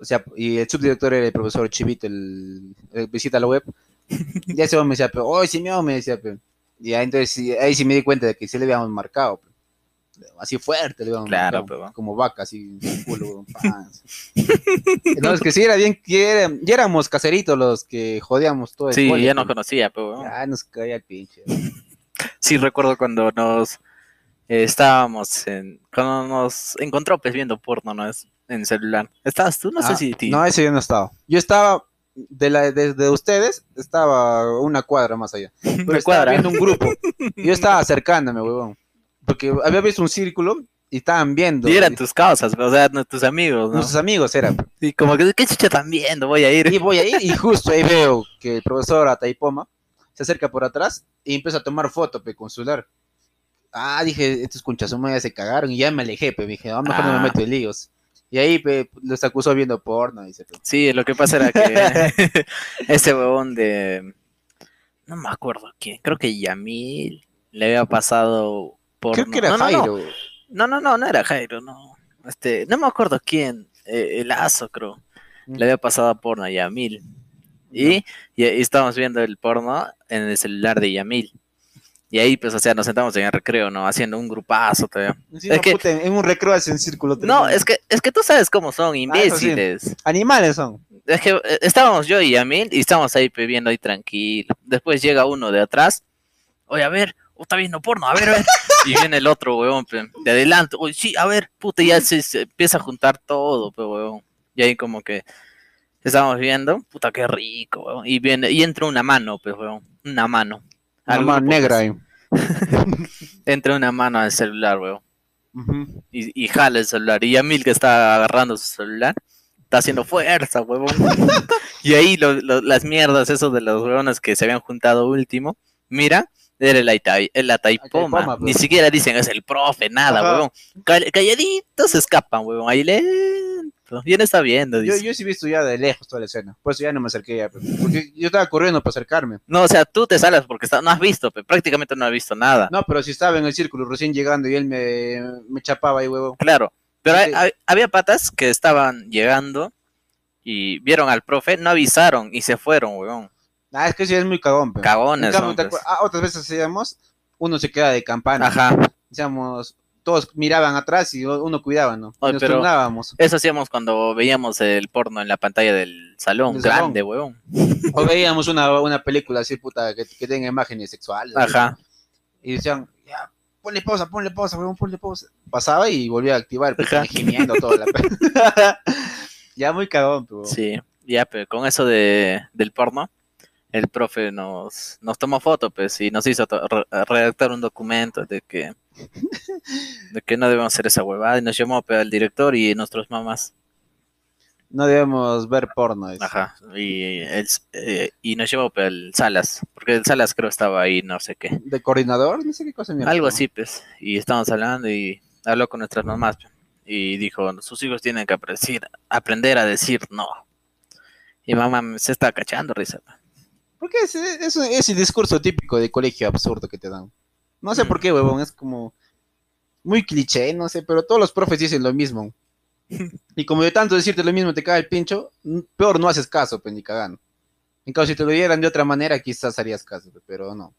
O sea, y el subdirector era el profesor Chivito, el, el visita la web. <laughs> Ya ese hombre me decía, pero, oye, Simeón, me decía, pero. Y ahí, entonces sí, ahí sí me di cuenta de que sí le habíamos marcado. pe. Así fuerte le habíamos Claro, marcado, pe, va. Como vaca, así, culo, weón, <laughs> pan. No, es que sí era bien, que era- ya éramos caseritos los que jodíamos todo el Sí, ya pe. nos conocía, pero. Ya nos caía el pinche. Sí, recuerdo cuando nos eh, estábamos en. Cuando nos encontró, pues, viendo porno, ¿no? Es, en celular. ¿Estabas tú? No sé Ah, si. ti- No, ese yo no estaba. Yo estaba de la desde ustedes, estaba una cuadra más allá. <laughs> Pero Una estaba cuadra. viendo un grupo. <laughs> Yo estaba acercándome, huevón. Porque había visto un círculo y estaban viendo. Y eran Y tus causas, o sea, no- tus amigos, ¿no? Nuestros amigos eran. Y como que, ¿qué chucha están viendo? Voy a ir. Y voy ahí y justo ahí veo que el profesor Ataipoma se acerca por atrás y empieza a tomar foto pe, con su celular. Ah, dije, estos conchazos ya se cagaron y ya me alejé, pe. Dije, a lo mejor no Ah. me meto en líos. Y ahí pe, los acusó viendo porno. Dice, pe. Sí, lo que pasa era que <laughs> ese huevón de. No me acuerdo quién. Creo que Yamil le había pasado por. Creo que era no, no, no. Jairo. No, no, no, no era Jairo, no. Este, no me acuerdo quién. eh, el Azo, creo. Le había pasado porno a Yamil. Y, y, y estábamos viendo el porno en el celular de Yamil. Y ahí, pues, o sea, nos sentamos en el recreo, ¿no? Haciendo un grupazo todavía. Sí, Es no, que- puta, en un recreo hacen círculo. No, tremendo. es que, es que tú sabes cómo son, sí. imbéciles. Animales son. Es que eh, estábamos yo y Yamil y estábamos ahí pe, viendo ahí tranquilo. Después llega uno de atrás. Oye, a ver, oh, está viendo porno, a ver, a ver. <laughs> Y viene el otro, weón, de adelante. Oye, sí, a ver, puta, ya se, se empieza a juntar todo, pe, weón. Y ahí como que estábamos viendo, puta, qué rico, weón. Y viene, y entra una mano, pues, weón. Una mano. Una mano negra ahí. <laughs> Entra una mano al celular, weón. Y, y jala el celular. Y Yamil que está agarrando su celular, está haciendo fuerza, huevón. <laughs> y ahí lo- lo- las mierdas, esos de los huevones que se habían juntado último, mira, era el, el Ataipoma. Ataipoma, Ni pues. siquiera dicen es el profe, nada, Ajá. huevón. Call- calladitos se escapan, huevón. Ahí ¿Quién está viendo? Yo, Dice. yo sí he visto ya de lejos toda la escena. Por eso ya no me acerqué ya. pe. Porque yo estaba corriendo para acercarme. No, o sea, tú te sales porque está- no has visto, pe, prácticamente no has visto nada. No, pero si estaba en el círculo recién llegando y él me, me chapaba ahí, huevo. Claro, pero hay- hay- había patas que estaban llegando y vieron al profe, no avisaron y se fueron, huevón. Ah, es que sí es muy cagón, pe. En Cagones. cambio, son, pues. ah, otras veces hacíamos, uno se queda de campana. Ajá, Decíamos, todos miraban atrás y uno cuidaba, ¿no? Ay, nos pero- turnábamos. eso hacíamos cuando veíamos el porno en la pantalla del salón, Del salón. grande, huevón. O veíamos una, una película así, puta, que, que tenga imágenes sexuales. Ajá, Y decían, ya, ponle pausa, ponle pausa, huevón, ponle pausa. Pasaba y volvía a activar, pues, Ajá. gimiendo toda la <laughs> <laughs> Ya muy cagón, pero. sí, ya, pero con eso de, del porno, el profe nos, nos tomó foto, pues, y nos hizo re- redactar un documento de que, <laughs> de que no debemos hacer esa huevada, y nos llamó pues, al director y nuestros mamás. No debemos ver porno. Ajá, y, el, eh, y nos llevó pues, el Salas, porque el Salas creo estaba ahí, no sé qué. De coordinador, no sé qué cosa. Algo así, pues. Y estábamos hablando y habló con nuestras mamás. pues, Y dijo, sus hijos tienen que aprender, aprender a decir no. Y mamá se está cachando, risa. pues. Porque es, es, es el discurso típico de colegio absurdo que te dan. No sé Mm. por qué, huevón, es como muy cliché, no sé, pero todos los profes dicen lo mismo. <laughs> Y como de tanto decirte lo mismo te cae el pincho, peor no haces caso, pues ni cagando. En cambio, si te lo dieran de otra manera, quizás harías caso, pe, pero no.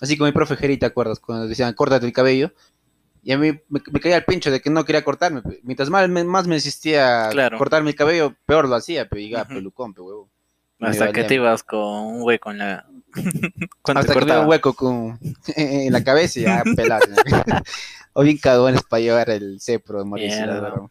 Así como mi profe Jerry, ¿te acuerdas? Cuando decían, córtate el cabello, Y a mí me, me caía el pincho de que no quería cortarme. pe. Mientras más me, más me insistía Claro. cortarme el cabello, peor lo hacía, pero llegaba Ujú. pelucón, pe, huevo. Hasta que te ibas con un hueco en la. <laughs> Cuando Hasta que un hueco con, <laughs> en la cabeza y ya pelado. <laughs> o bien cagones para llevar el cepro de Mauricio.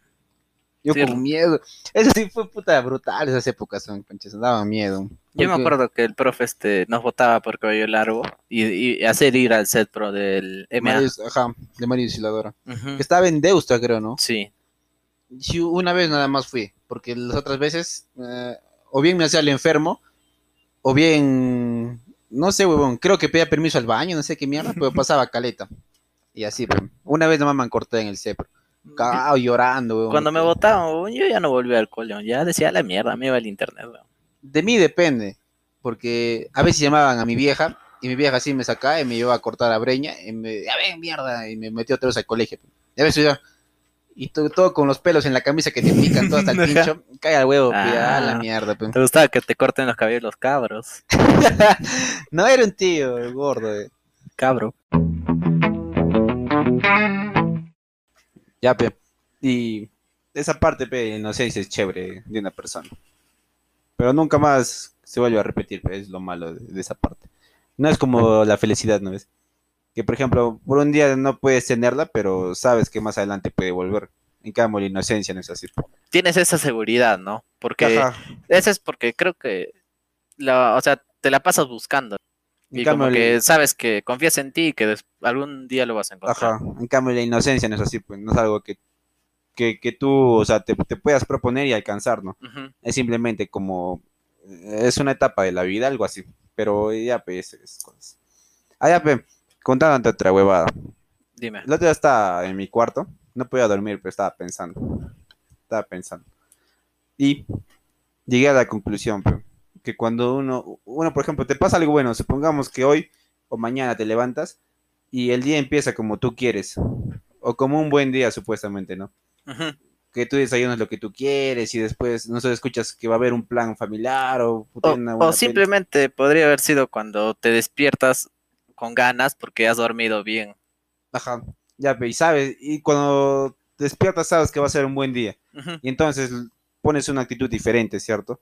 Yo Sí. con miedo. Eso sí fue puta brutal esas épocas, son conchas, daba miedo. Yo me acuerdo que el profe este nos votaba por cabello largo y, y hacer ir al set pro del MA. Ajá, de Mario Isiladora. Que estaba en Deusta, creo, ¿no? Sí, Sí, una vez nada más fui, porque las otras veces eh, o bien me hacía el enfermo, o bien, no sé, huevón, creo que pedía permiso al baño, no sé qué mierda, pero pasaba caleta. Y así, pues. Una vez nomás me corté en el cepro, cagado, llorando, huevón. Cuando me votaban, yo ya no volví al colegio, ya decía la mierda, me iba el internet. weón. De mí depende, porque a veces llamaban a mi vieja, y mi vieja así me sacaba y me llevaba a cortar la breña, y me, ya ven, mierda, y me metió otra vez al colegio. Y a veces yo, y todo, todo con los pelos en la camisa que te pican todo hasta el <laughs> pincho, cae al huevo, pues, a la Ah. mierda. ¿Te gustaba que te corten los cabellos los cabros? <laughs> no era un tío, el gordo. eh. Cabro. Ya, pe. Y esa parte, pe, de inocencia es chévere de una persona. Pero nunca más se vuelve a repetir, pe, es lo malo de, de esa parte. No es como la felicidad, ¿no ves? Que, por ejemplo, por un día no puedes tenerla, pero sabes que más adelante puede volver. En cambio, la inocencia no es así. Tienes esa seguridad, ¿no? Porque Ajá. eso es porque creo que, la, o sea, te la pasas buscando. En Y cambio, como que sabes que confías en ti y que algún día lo vas a encontrar. Ajá, en cambio la inocencia no es así, pues no es algo que, que, que tú, o sea, te, te puedas proponer y alcanzar, ¿no? Es simplemente como, es una etapa de la vida, algo así, pero ya, pues, esas cosas. Ah, ya, pues, contándote otra huevada. Dime. Otro día estaba en mi cuarto, no podía dormir, pero estaba pensando, estaba pensando. Y llegué a la conclusión, pues, que cuando uno, uno, por ejemplo, te pasa algo bueno, supongamos que hoy o mañana te levantas y el día empieza como tú quieres, o como un buen día supuestamente, ¿no? Que tú desayunas lo que tú quieres y después, no sé, escuchas que va a haber un plan familiar o, puta, O, una simplemente podría haber sido cuando te despiertas con ganas porque has dormido bien. Ajá, ya, y sabes, y cuando despiertas sabes que va a ser un buen día. Y entonces pones una actitud diferente, ¿cierto?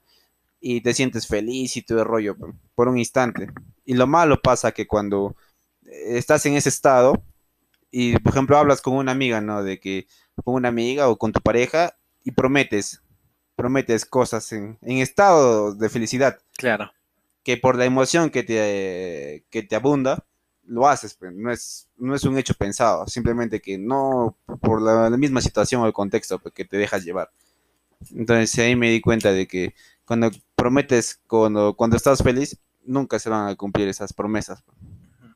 Y te sientes feliz y todo el rollo pe, por un instante. Y lo malo pasa que cuando estás en ese estado y, por ejemplo, hablas con una amiga, ¿no? De que con una amiga o con tu pareja y prometes, prometes cosas en, en estado de felicidad, Claro. que por la emoción que te, que te abunda, lo haces, pe, no es, no es un hecho pensado, simplemente que no por la, la misma situación o el contexto pe, que te dejas llevar. Entonces ahí me di cuenta de que cuando prometes, cuando, cuando estás feliz, nunca se van a cumplir esas promesas. pe.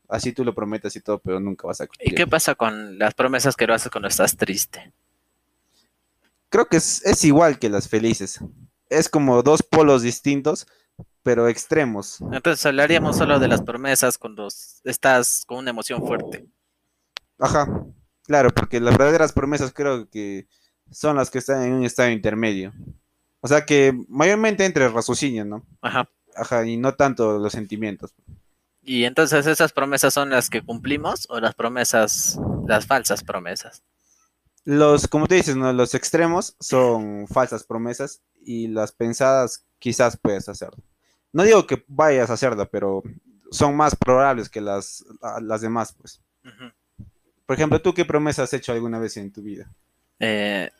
Así tú lo prometes y todo, pero nunca vas a ¿Y cumplir. qué pasa con las promesas que lo haces cuando estás triste? Creo que es, es igual que las felices. Es como dos polos distintos, pero extremos. Entonces hablaríamos solo de las promesas cuando estás con una emoción fuerte. Ajá, claro, porque las verdaderas promesas creo que son las que están en un estado intermedio. O sea que mayormente entre raciocinio, ¿no? Ajá. Ajá, y no tanto los sentimientos. Y entonces esas promesas son las que cumplimos o las promesas, las falsas promesas. Los, como tú dices, ¿no? Los extremos son falsas promesas y las pensadas quizás puedes hacerlo. No digo que vayas a hacerlo, pero son más probables que las, a- las demás, pues. Por ejemplo, ¿tú qué promesa has hecho alguna vez en tu vida? Eh,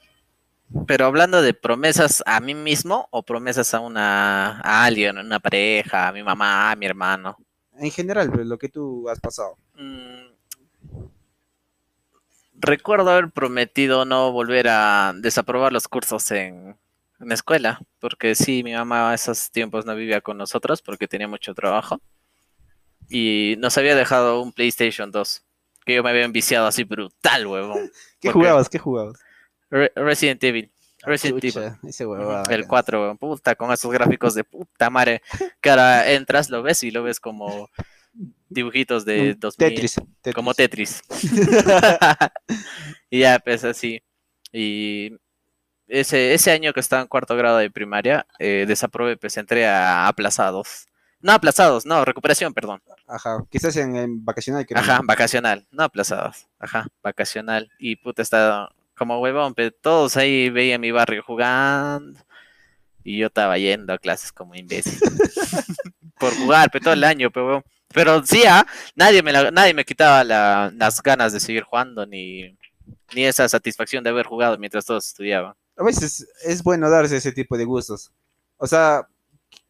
pero hablando de promesas a mí mismo o promesas a una a alguien, una pareja, a mi mamá, a mi hermano. En general, pues, lo que tú has pasado. Mm, recuerdo haber prometido no volver a desaprobar los cursos en, en la escuela, porque sí, mi mamá a esos tiempos no vivía con nosotros porque tenía mucho trabajo y nos había dejado un PlayStation 2 que yo me había enviciado así brutal, huevón. <laughs> ¿Qué jugabas? ¿Qué jugabas? Re- Resident Evil. Resident Evil. Ese huevada, El cara. 4, weón, puta, con esos gráficos de puta madre. Que ahora entras, lo ves y lo ves como dibujitos de Un 2000. Tetris, Tetris. Como Tetris. <laughs> y ya, pues así. Y ese, ese año que estaba en cuarto grado de primaria, eh, desaprobé, pues entré a aplazados. No aplazados, no, recuperación, perdón. Ajá, quizás en, en vacacional. creo. Ajá, vacacional, no aplazados. Ajá, vacacional. Y puta, está como huevón, pero todos ahí veían mi barrio jugando. Y yo estaba yendo a clases como imbécil. <laughs> Por jugar, pero todo el año, pero huevón. Pero sí, ah, nadie, me la- nadie me quitaba la- las ganas de seguir jugando, ni, ni esa satisfacción de haber jugado mientras todos estudiaban. A veces es bueno darse ese tipo de gustos. O sea,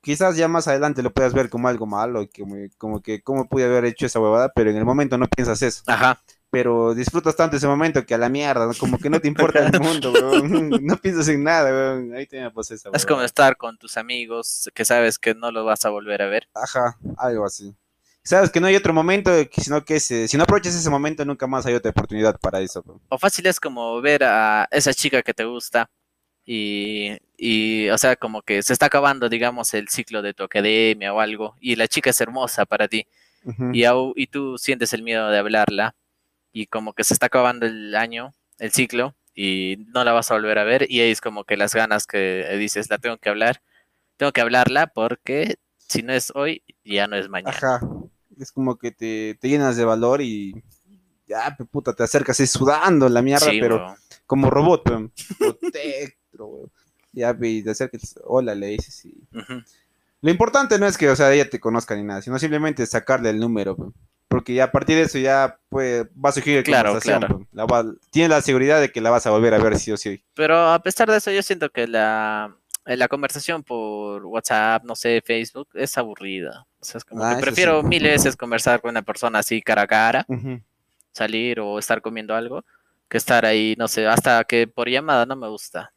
quizás ya más adelante lo puedas ver como algo malo, como, como que cómo pude haber hecho esa huevada, pero en el momento no piensas eso. Ajá, Pero disfrutas tanto ese momento que a la mierda, como que no te importa el mundo, <laughs> weón. <laughs> No piensas en nada, weón. Ahí te me esa es como estar con tus amigos que sabes que no lo vas a volver a ver. Ajá, algo así. Sabes que no hay otro momento, sino que ese- si no aprovechas ese momento, nunca más hay otra oportunidad para eso. O fácil es como ver a esa chica que te gusta y, y, o sea, como que se está acabando, digamos, el ciclo de tu academia o algo, y la chica es hermosa para ti, Ujú. y, au- y tú sientes el miedo de hablarla, y como que se está acabando el año, el ciclo, y no la vas a volver a ver, y ahí es como que las ganas que dices, la tengo que hablar, tengo que hablarla porque si no es hoy, ya no es mañana. Ajá. Es como que te, te llenas de valor y ya, puta, te acercas ahí sudando la mierda, Sí, pero bro. como robot, weón. Protectro, weón. Ya, y te acercas, hola, le dices. Y... Lo importante no es que, o sea, ella te conozca ni nada, sino simplemente sacarle el número, weón. Porque ya a partir de eso ya pues, va a surgir Claro, conversación. claro. weón. La va- Tienes la seguridad de que la vas a volver a ver sí o sí. Pero a pesar de eso, yo siento que la, la conversación por WhatsApp, no sé, Facebook, es aburrida. O sea, es como Ah, que eso prefiero sí. mil veces conversar con una persona así cara a cara, salir o estar comiendo algo, que estar ahí, no sé, hasta que por llamada no me gusta.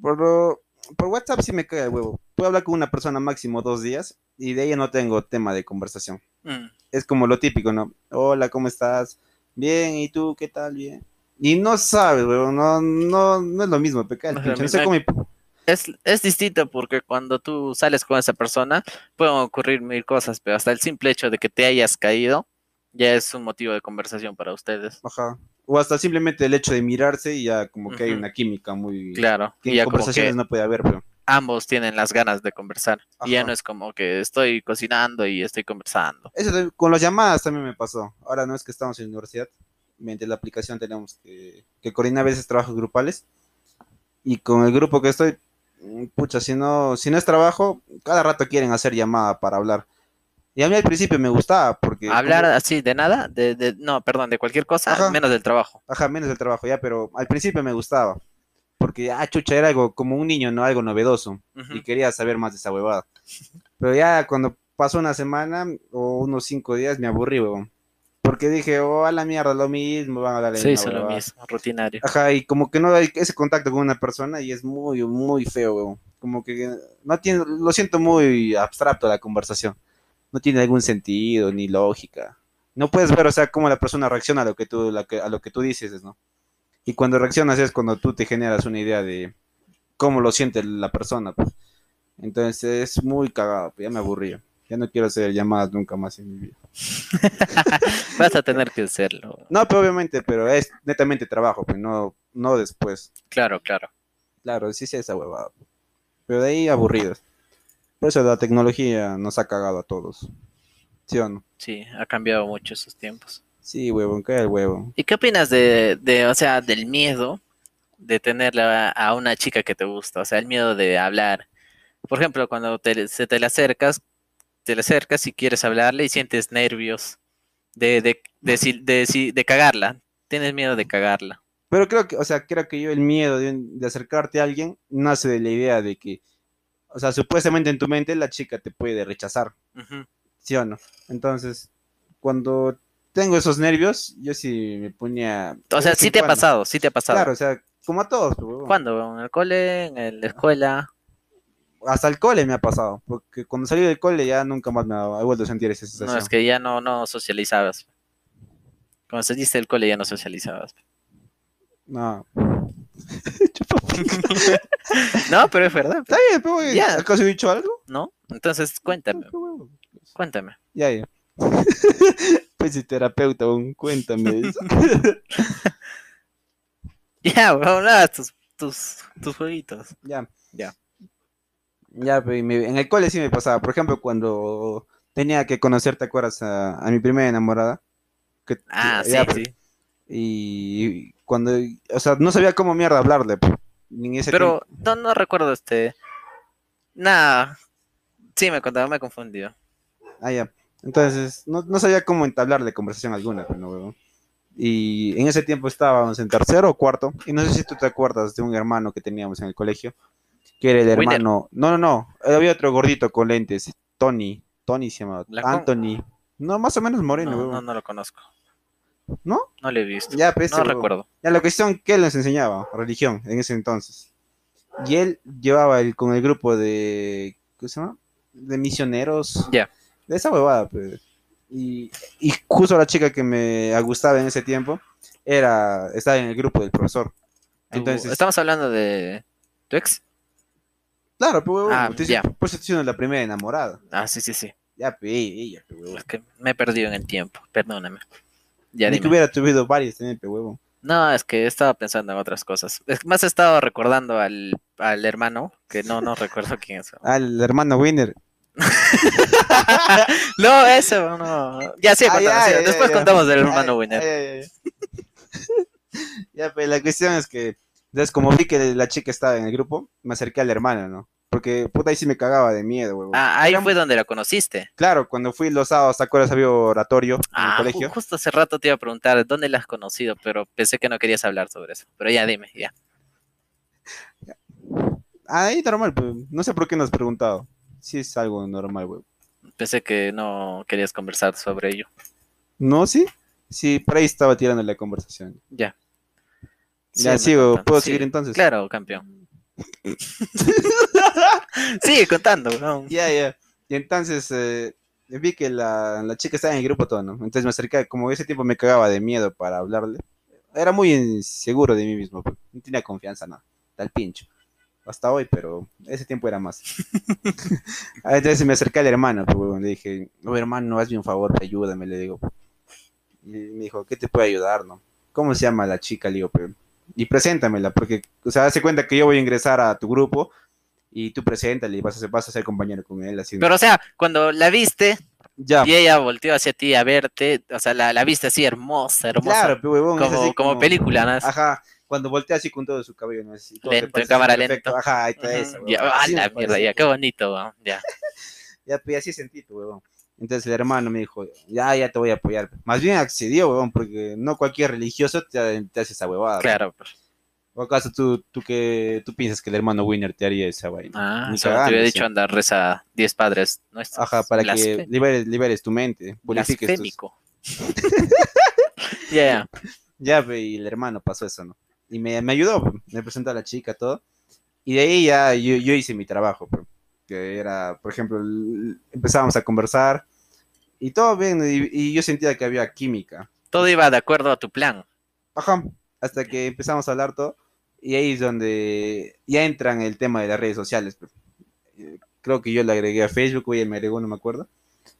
Por, por WhatsApp sí me cae huevo. Puedo hablar con una persona máximo dos días y de ella no tengo tema de conversación. Mm, es como lo típico, ¿no? Hola, ¿cómo estás? Bien, ¿y tú qué tal? Bien. Y no sabes, weón, no, no, no es lo mismo, peca el No. No sé mismo. cómo... Es, es distinto porque cuando tú sales con esa persona pueden ocurrir mil cosas, pero hasta el simple hecho de que te hayas caído ya es un motivo de conversación para ustedes. Ajá. O hasta simplemente el hecho de mirarse y ya como que hay una química muy... Claro, Que y como conversaciones que no puede haber, pero... ambos tienen las ganas de conversar. Y ya no es como que estoy cocinando y estoy conversando. Eso con las llamadas también me pasó. Ahora no es que estamos en la universidad. Mediante la aplicación tenemos que, que coordinar a veces trabajos grupales. Y con el grupo que estoy, pucha, si no, si no es trabajo, cada rato quieren hacer llamada para hablar. Y a mí al principio me gustaba porque... Hablar como- así de nada, de, de- no, perdón, de cualquier cosa, Ajá. menos del trabajo. Ajá, menos el trabajo ya, pero al principio me gustaba. Porque, ah, chucha, era algo como un niño, ¿no? Algo novedoso. Y quería saber más de esa huevada. Pero ya cuando pasó una semana o unos cinco días me aburrí, huevón. Porque dije, oh, a la mierda, lo mismo, van a darle Se hizo lo mismo, rutinario. Ajá, y como que no hay ese contacto con una persona y es muy, muy feo, huevón. Como que no tiene, lo siento muy abstracto la conversación. No tiene algún sentido ni lógica. No puedes ver, o sea, cómo la persona reacciona a lo que tú, la que- a lo que tú dices, ¿no? Y cuando reaccionas es cuando tú te generas una idea de cómo lo siente la persona, pues. Entonces es muy cagado, ya me aburría. Ya no quiero hacer llamadas nunca más en mi vida. <laughs> Vas a tener que hacerlo. No, pero obviamente, pero es netamente trabajo, pues no, no después. Claro, claro. Claro, sí sé esa huevada. Pero de ahí aburridos. Por eso la tecnología nos ha cagado a todos. ¿Sí o no? Sí, ha cambiado mucho esos tiempos. Sí, huevón, cae el huevo. ¿Y qué opinas de, de, o sea, del miedo de tenerla a una chica que te gusta? O sea, el miedo de hablar. Por ejemplo, cuando te, se te le acercas, te le acercas y quieres hablarle y sientes nervios de, de, de, de, cagarla. Tienes miedo de cagarla. Pero creo que, o sea, creo que yo el miedo de, acercarte a alguien nace de la idea de que, o sea, supuestamente en tu mente la chica te puede rechazar. ¿sí o no? Entonces, cuando tengo esos nervios, yo sí me ponía... O sea, sí te ha pasado, sí te ha pasado. Claro, o sea, como a todos. pues. ¿Cuándo? ¿En el cole? ¿En la escuela? Hasta el cole me ha pasado, porque cuando salí del cole ya nunca más me ha he vuelto a sentir esa No, sensación. es que ya no, no socializabas. Cuando saliste del cole ya no socializabas. No. <laughs> No, pero es verdad. Está bien, pero güey, Ya. ¿acaso he dicho algo? ¿No? Entonces, cuéntame, cuéntame. Ya, ya. <laughs> pues si terapeuta, un cuéntame eso. <laughs> Ya, vamos a tus, tus, tus jueguitos. ya. Ya. Ya, me- en el cole sí me pasaba. Por ejemplo, cuando tenía que conocer, ¿te acuerdas? A, a mi primera enamorada. Que, Ah, sí. Y cuando, o sea, no sabía cómo mierda hablarle. ni ese Pero no, no recuerdo este. Nada. Sí, me contaba, me confundió. Ah, ya. Entonces, no, no sabía cómo entablarle conversación alguna, pero no. Y en ese tiempo estábamos en tercero o cuarto, y no sé si tú te acuerdas de un hermano que teníamos en el colegio, que era el Winner. hermano. No, no, no. Había otro gordito con lentes, Tony. Tony se llamaba. Anthony. No, más o menos moreno, No, no, no lo conozco. ¿No? No lo he visto. Ya, pues, no recuerdo. Ya, la cuestión que él nos enseñaba, religión, en ese entonces. Y él llevaba el, con el grupo de. ¿Qué se llama? De misioneros. Ya. De esa huevada, pues. Y, y justo la chica que me gustaba en ese tiempo era estaba en el grupo del profesor. Entonces, Estamos hablando de. ¿Tu ex? Claro, pues, huevón, Ah, ya. por eso estoy la primera enamorada. Ah, sí, sí, sí. Ya, pues, ella, huevón. Es que me he perdido en el tiempo. Perdóname. Ya Ni dime. que hubiera tuvido varias también, pues, huevón. No, es que estaba pensando en otras cosas. Es más, he estado recordando al, al hermano, que no, no <laughs> recuerdo quién es. Ah, el hermano Winner. <laughs> No, eso, no. Ya sí, Ah, contamos, ya, sí, ya, después ya. contamos del hermano Ay, Winner. ya, pues <laughs> la cuestión es que, entonces, como vi que la chica estaba en el grupo, me acerqué al hermano, ¿no? Porque, puta, ahí sí me cagaba de miedo, huevón. Ah, ahí Era- fue donde la conociste. Claro, cuando fui los sábados, ¿te acuerdas? Había oratorio en el Ah, colegio. justo hace rato te iba a preguntar dónde la has conocido, pero pensé que no querías hablar sobre eso. Pero ya dime, ya. Ahí normal, pues. No sé por qué nos has preguntado. Sí es algo normal, huevón. Pensé que no querías conversar sobre ello. ¿No, sí? Sí, por ahí estaba tirando la conversación. Ya. Ya sigo. ¿puedo Sí, seguir entonces? Claro, campeón. <laughs> Sigue contando, ¿no? Ya, ya. Y entonces eh, vi que la, la chica estaba en el grupo todo, ¿no? Entonces me acerqué, como ese tiempo me cagaba de miedo para hablarle. Era muy inseguro de mí mismo, pues, no tenía confianza, nada. Tal pincho. Hasta hoy, pero ese tiempo era más. <laughs> <laughs> Ah, entonces me acerqué al hermano, pues, le dije, oh, hermano, hazme un favor, ayúdame, le digo. Y me dijo, ¿qué te puede ayudar, no? ¿Cómo se llama la chica? Le digo, pero... Y preséntamela, porque, o sea, hace cuenta que yo voy a ingresar a tu grupo y tú preséntale y vas a ser, vas a ser compañero con él, así. Pero, o sea, cuando la viste ya. y ella volteó hacia ti a verte, o sea, la, la viste así hermosa, hermosa. Claro, pe, huevón, es como, película, ¿no? Ajá, cuando voltea así con todo su cabello, ¿no? Así, todo Lento, en cámara lento. Ajá, ahí está eso. Ya, huevón, ah, la mierda, ya, qué bonito, weón, ya. <laughs> Ya, pues así sentí, pe, huevón. Entonces el hermano me dijo, ya, ya te voy a apoyar. Más bien accedió, huevón, porque no cualquier religioso te, te hace esa huevada. Claro, pues. ¿O acaso tú, tú, que, tú piensas que el hermano Winner te haría esa vaina? Ah, Ni solo te sí. dicho andar reza 10 padres nuestros. Ajá, para que liberes, liberes tu mente, purifiques tus... Blasfémico. <laughs> Ya, ya. Ya, y el hermano pasó eso, ¿no? Y me, me ayudó, pe, me presentó a la chica, todo. Y de ahí ya yo, yo hice mi trabajo, pe, que era, por ejemplo, empezábamos a conversar y todo bien, y, y yo sentía que había química. Todo iba de acuerdo a tu plan. Ajá, hasta que empezamos a hablar todo. Y ahí es donde ya entran el tema de las redes sociales. pe. Eh, Creo que yo le agregué a Facebook, o ella me agregó, no me acuerdo.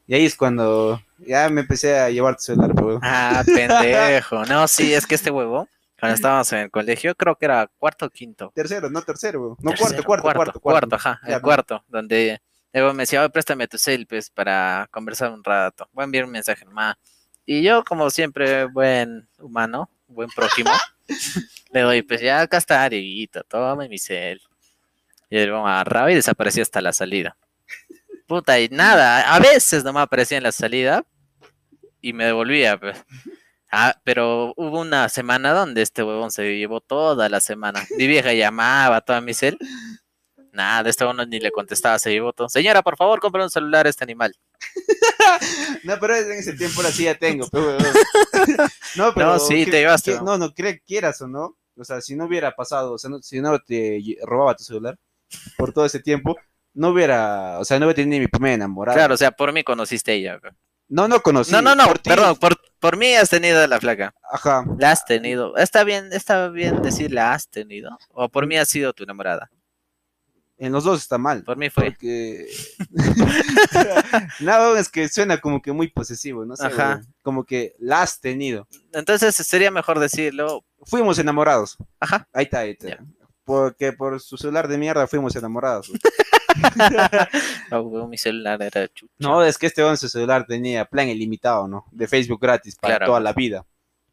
Y ahí es cuando ya me empecé a llevar tu celular, huevón. Ah, pendejo. <laughs> No, sí, es que este huevo, cuando estábamos en el colegio, creo que era cuarto o quinto. Tercero, no tercero, huevón. No, Tercero, cuarto, cuarto, cuarto, cuarto. ajá, Ya, el cuarto, donde luego me decía, "Oye, préstame tu cel, pues, para conversar un rato. Voy a enviar un mensaje nomás. Y yo, como siempre, buen humano, buen prójimo, <laughs> le doy, pues, ya acá está, Dieguito, toma mi cel. Y él agarraba y desaparecía hasta la salida. Puta, y nada, a veces nomás aparecía en la salida y me devolvía, pues. Ah, pero hubo una semana donde este huevón se llevó toda la semana. Mi vieja llamaba toda mi cel. Nada, este huevón ni le contestaba, se todo. Señora, por favor, compre un celular a este animal. <laughs> No, pero en ese tiempo ahora sí ya tengo. <laughs> No, pero. No, sí, que- te llevaste, que- ¿no? No, cre- quieras o no. O sea, si no hubiera pasado, o sea, no- si no te robaba tu celular por todo ese tiempo, no hubiera, o sea, no hubiera tenido mi primera enamorada. Claro, o sea, por mí conociste a ella. No, no conocí. no, no, no, por perdón, por, por mí has tenido a la flaca. Ajá. La has tenido. Está bien, está bien decir la has tenido. O por mí has sido tu enamorada. En los dos está mal. Por mí fue. Porque. <laughs> no, es que suena como que muy posesivo, no sé. Ajá. Como que la has tenido. Entonces sería mejor decirlo. Fuimos enamorados. Ajá. Ahí está, ahí está. Porque por su celular de mierda fuimos enamorados. <laughs> No, mi celular era chucha. No, es que este once celular tenía plan ilimitado, ¿no? De Facebook gratis para Claro. toda la vida.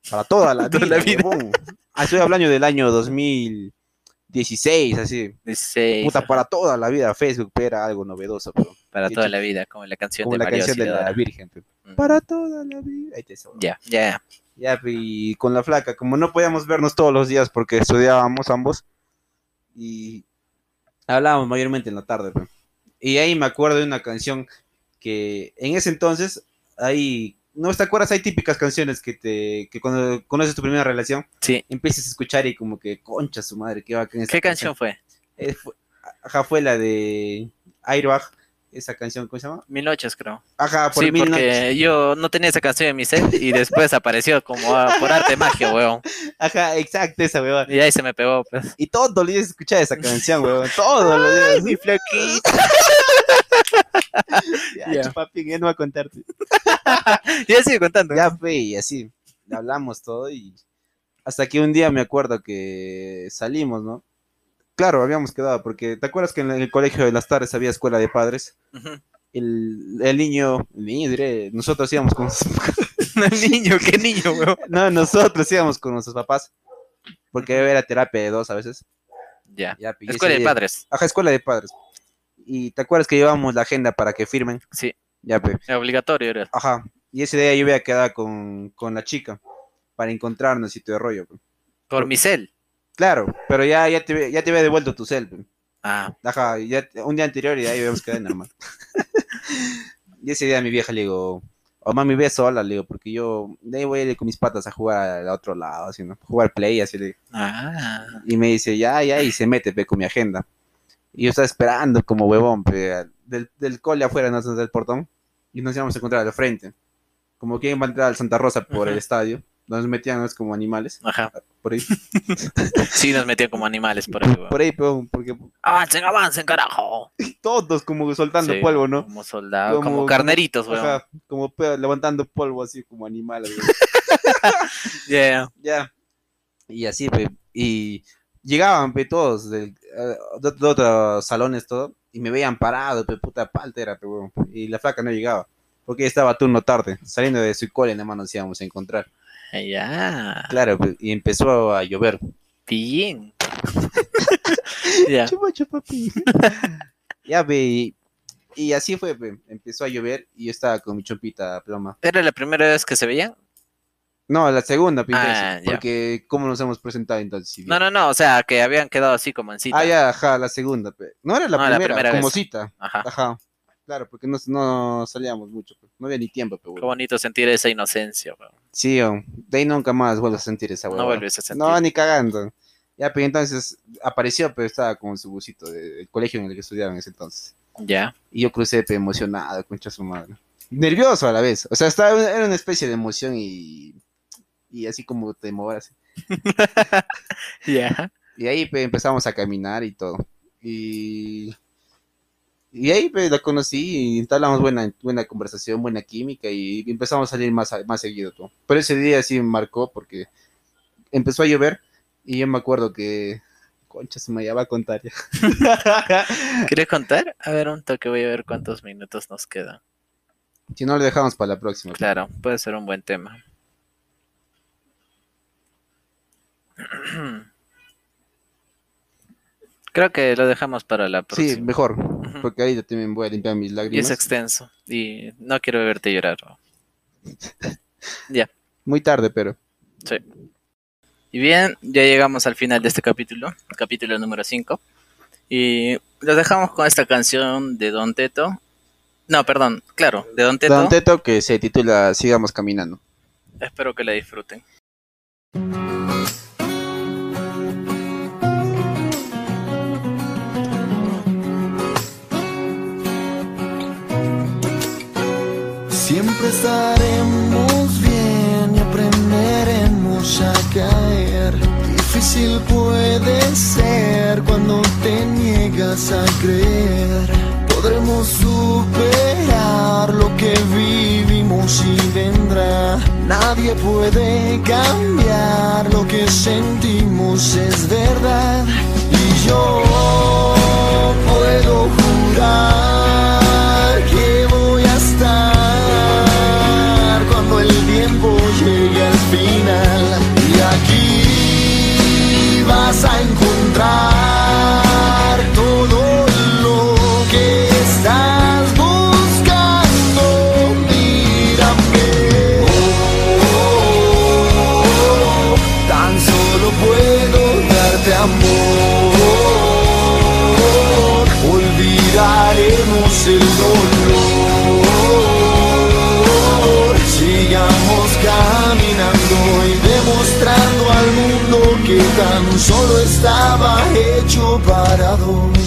Para toda la <laughs> Toda vida. la vida. Ah, Estoy hablando del año 2016, así. 16, Puta, para toda la vida Facebook era algo novedoso, pero para toda la vida, como la canción como de la María canción de la. Virgen. Mm. Para toda la vida. Ahí te. Ya, ya. Ya, y con la flaca, como no podíamos vernos todos los días porque estudiábamos ambos, y hablábamos mayormente en la tarde. pe. Y ahí me acuerdo de una canción que en ese entonces, ahí, ¿no te acuerdas? Hay típicas canciones que te que cuando conoces tu primera relación, Sí. empiezas a escuchar y como que, concha su madre, qué bacán ¿Qué canción fue? Eh, fue- ajá, fue la de Airbag, esa canción, ¿cómo se llama? Mil noches, creo. Ajá, por Sí, mil porque noches. yo no tenía esa canción en mi set y después apareció como ah, por arte magia, weón. Ajá, exacto, esa weón. Y ahí se me pegó, pues. Y todos los días escuchaba esa canción, weón. Todos los días. mi flaquita. <laughs> Ya, Ya. chupapi, ya no voy a contarte. <laughs> Ya sigue contando. Ya fue, y así. Hablamos todo y. Hasta que un día me acuerdo que salimos, ¿no? Claro, habíamos quedado, porque ¿te acuerdas que en el colegio de las tardes había escuela de padres? El, el niño, el niño diré, nosotros íbamos con <laughs> El niño, qué niño, weón. no, nosotros íbamos con nuestros papás, porque era terapia de dos a veces. Ya. Ya, y ese Escuela de padres. Ajá, escuela de padres. Y te acuerdas que llevábamos la agenda para que firmen. Sí. Ya, pe. Obligatorio era. Ajá. Y ese día yo había quedado con, con la chica para encontrarnos y todo rollo. pe. Por mi cel. Claro, pero ya, ya, te, ya te había devuelto tu cel. pe. Ah, Ajá, ya, un día anterior y ahí habíamos quedado normal. <laughs> y ese día a mi vieja le digo, oh mami, ve sola, le digo, porque yo de ahí voy a ir con mis patas a jugar al otro lado, así, ¿no? Jugar play, así le digo. ah. Y me dice, ya, ya, y se mete, pe, con mi agenda. Y yo estaba esperando como huevón, pe, del, del cole afuera, ¿no? del portón. Y nos íbamos a encontrar al frente. Como quien va a entrar al Santa Rosa por el Ajá. estadio. Nos metían ¿no? como animales, Ajá. por ahí. <laughs> Sí, nos metían como animales por ahí, weón. Por ahí, pe, porque Avancen, avancen, carajo. <laughs> todos como soltando Sí, polvo, ¿no? Como soldados, Como- como, carneritos, weón. Ajá, como levantando polvo así como animales. <laughs> Yeah. ya. Y así, pe, y llegaban pe, todos eh, de, de otros salones, todo, y me veían parado, pe, puta palta era, pe, y la flaca no llegaba, porque estaba turno tarde, saliendo de su cole, nada más nos íbamos a encontrar. Ya. Claro, pe, y empezó a llover. Bien. <laughs> ya. Chupa, chupa, <laughs> ya, ve, y, y así fue, pe, empezó a llover, y yo estaba con mi chompita ploma. ¿Era la primera vez que se veían? No, la segunda, pe, Ah, ya. porque ¿cómo nos hemos presentado entonces? si No, no, no, o sea, que habían quedado así como en cita. Ah, ya, ajá, la segunda, pe. No era la No, la primera, primera como vez. cita. Ajá. Ajá. Claro, porque no, no salíamos mucho, pe. no había ni tiempo, pe, Qué bonito sentir esa inocencia, weón. Sí, oh, de ahí nunca más vuelvo a sentir esa No huevada. vuelves a sentir. No, ni cagando. Ya, pero entonces apareció, pero estaba con su busito de- del colegio en el que estudiaba en ese entonces. Ya. Y yo crucé, pe, emocionado, concha su madre. Nervioso a la vez. O sea, estaba, era una especie de emoción y, y así como temor, así. <laughs> Ya. Y ahí pe, empezamos a caminar y todo. Y, y ahí pe, la conocí y entablamos buena, buena conversación, buena química y empezamos a salir más, más seguido. todo. Pero ese día sí me marcó porque empezó a llover y yo me acuerdo que... Concha, se me ya va a contar ya. <laughs> ¿Quieres contar? A ver, un toque, voy a ver cuántos minutos nos quedan. si no, lo dejamos para la próxima. Claro, puede ser un buen tema. <clears throat> Creo que lo dejamos para la Sí, próxima. mejor, Ujú. porque ahí yo también voy a limpiar mis Y es lágrimas. extenso. Y no quiero verte llorar. <laughs> Ya. Muy tarde, pero... Sí. Y bien, ya llegamos al final de este capítulo, capítulo número 5. Y los dejamos con esta canción de Don Teto. No, perdón, claro, de Don Teto. Don Teto que se titula Sigamos Caminando. Espero que la disfruten. Estaremos bien y aprenderemos a caer. Difícil puede ser cuando te niegas a creer. Podremos superar lo que vivimos y vendrá. Nadie puede cambiar lo que sentimos, es verdad. Y yo tan solo estaba hecho para dos.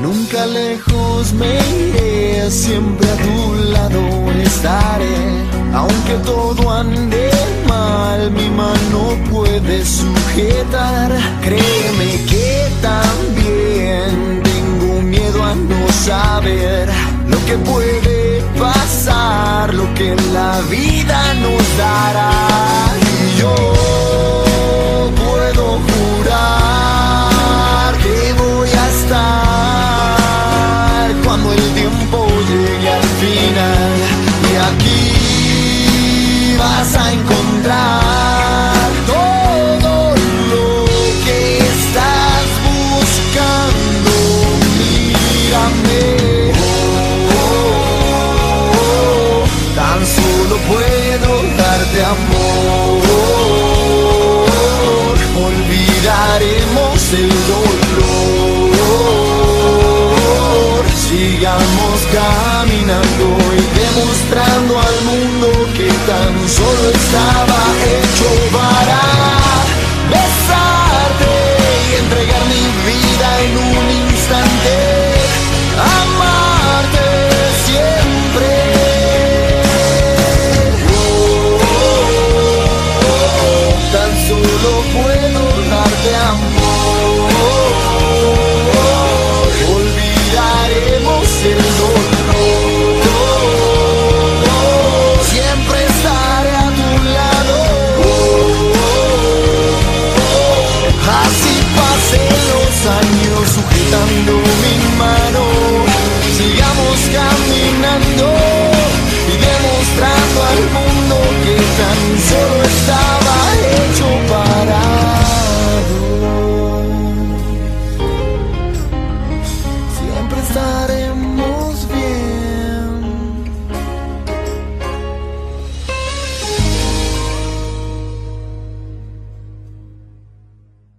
Nunca lejos me iré, siempre a tu lado estaré. Aunque todo ande mal, mi mano puede sujetar. Créeme que también tengo miedo a no saber lo que puede pasar, lo que la vida nos dará.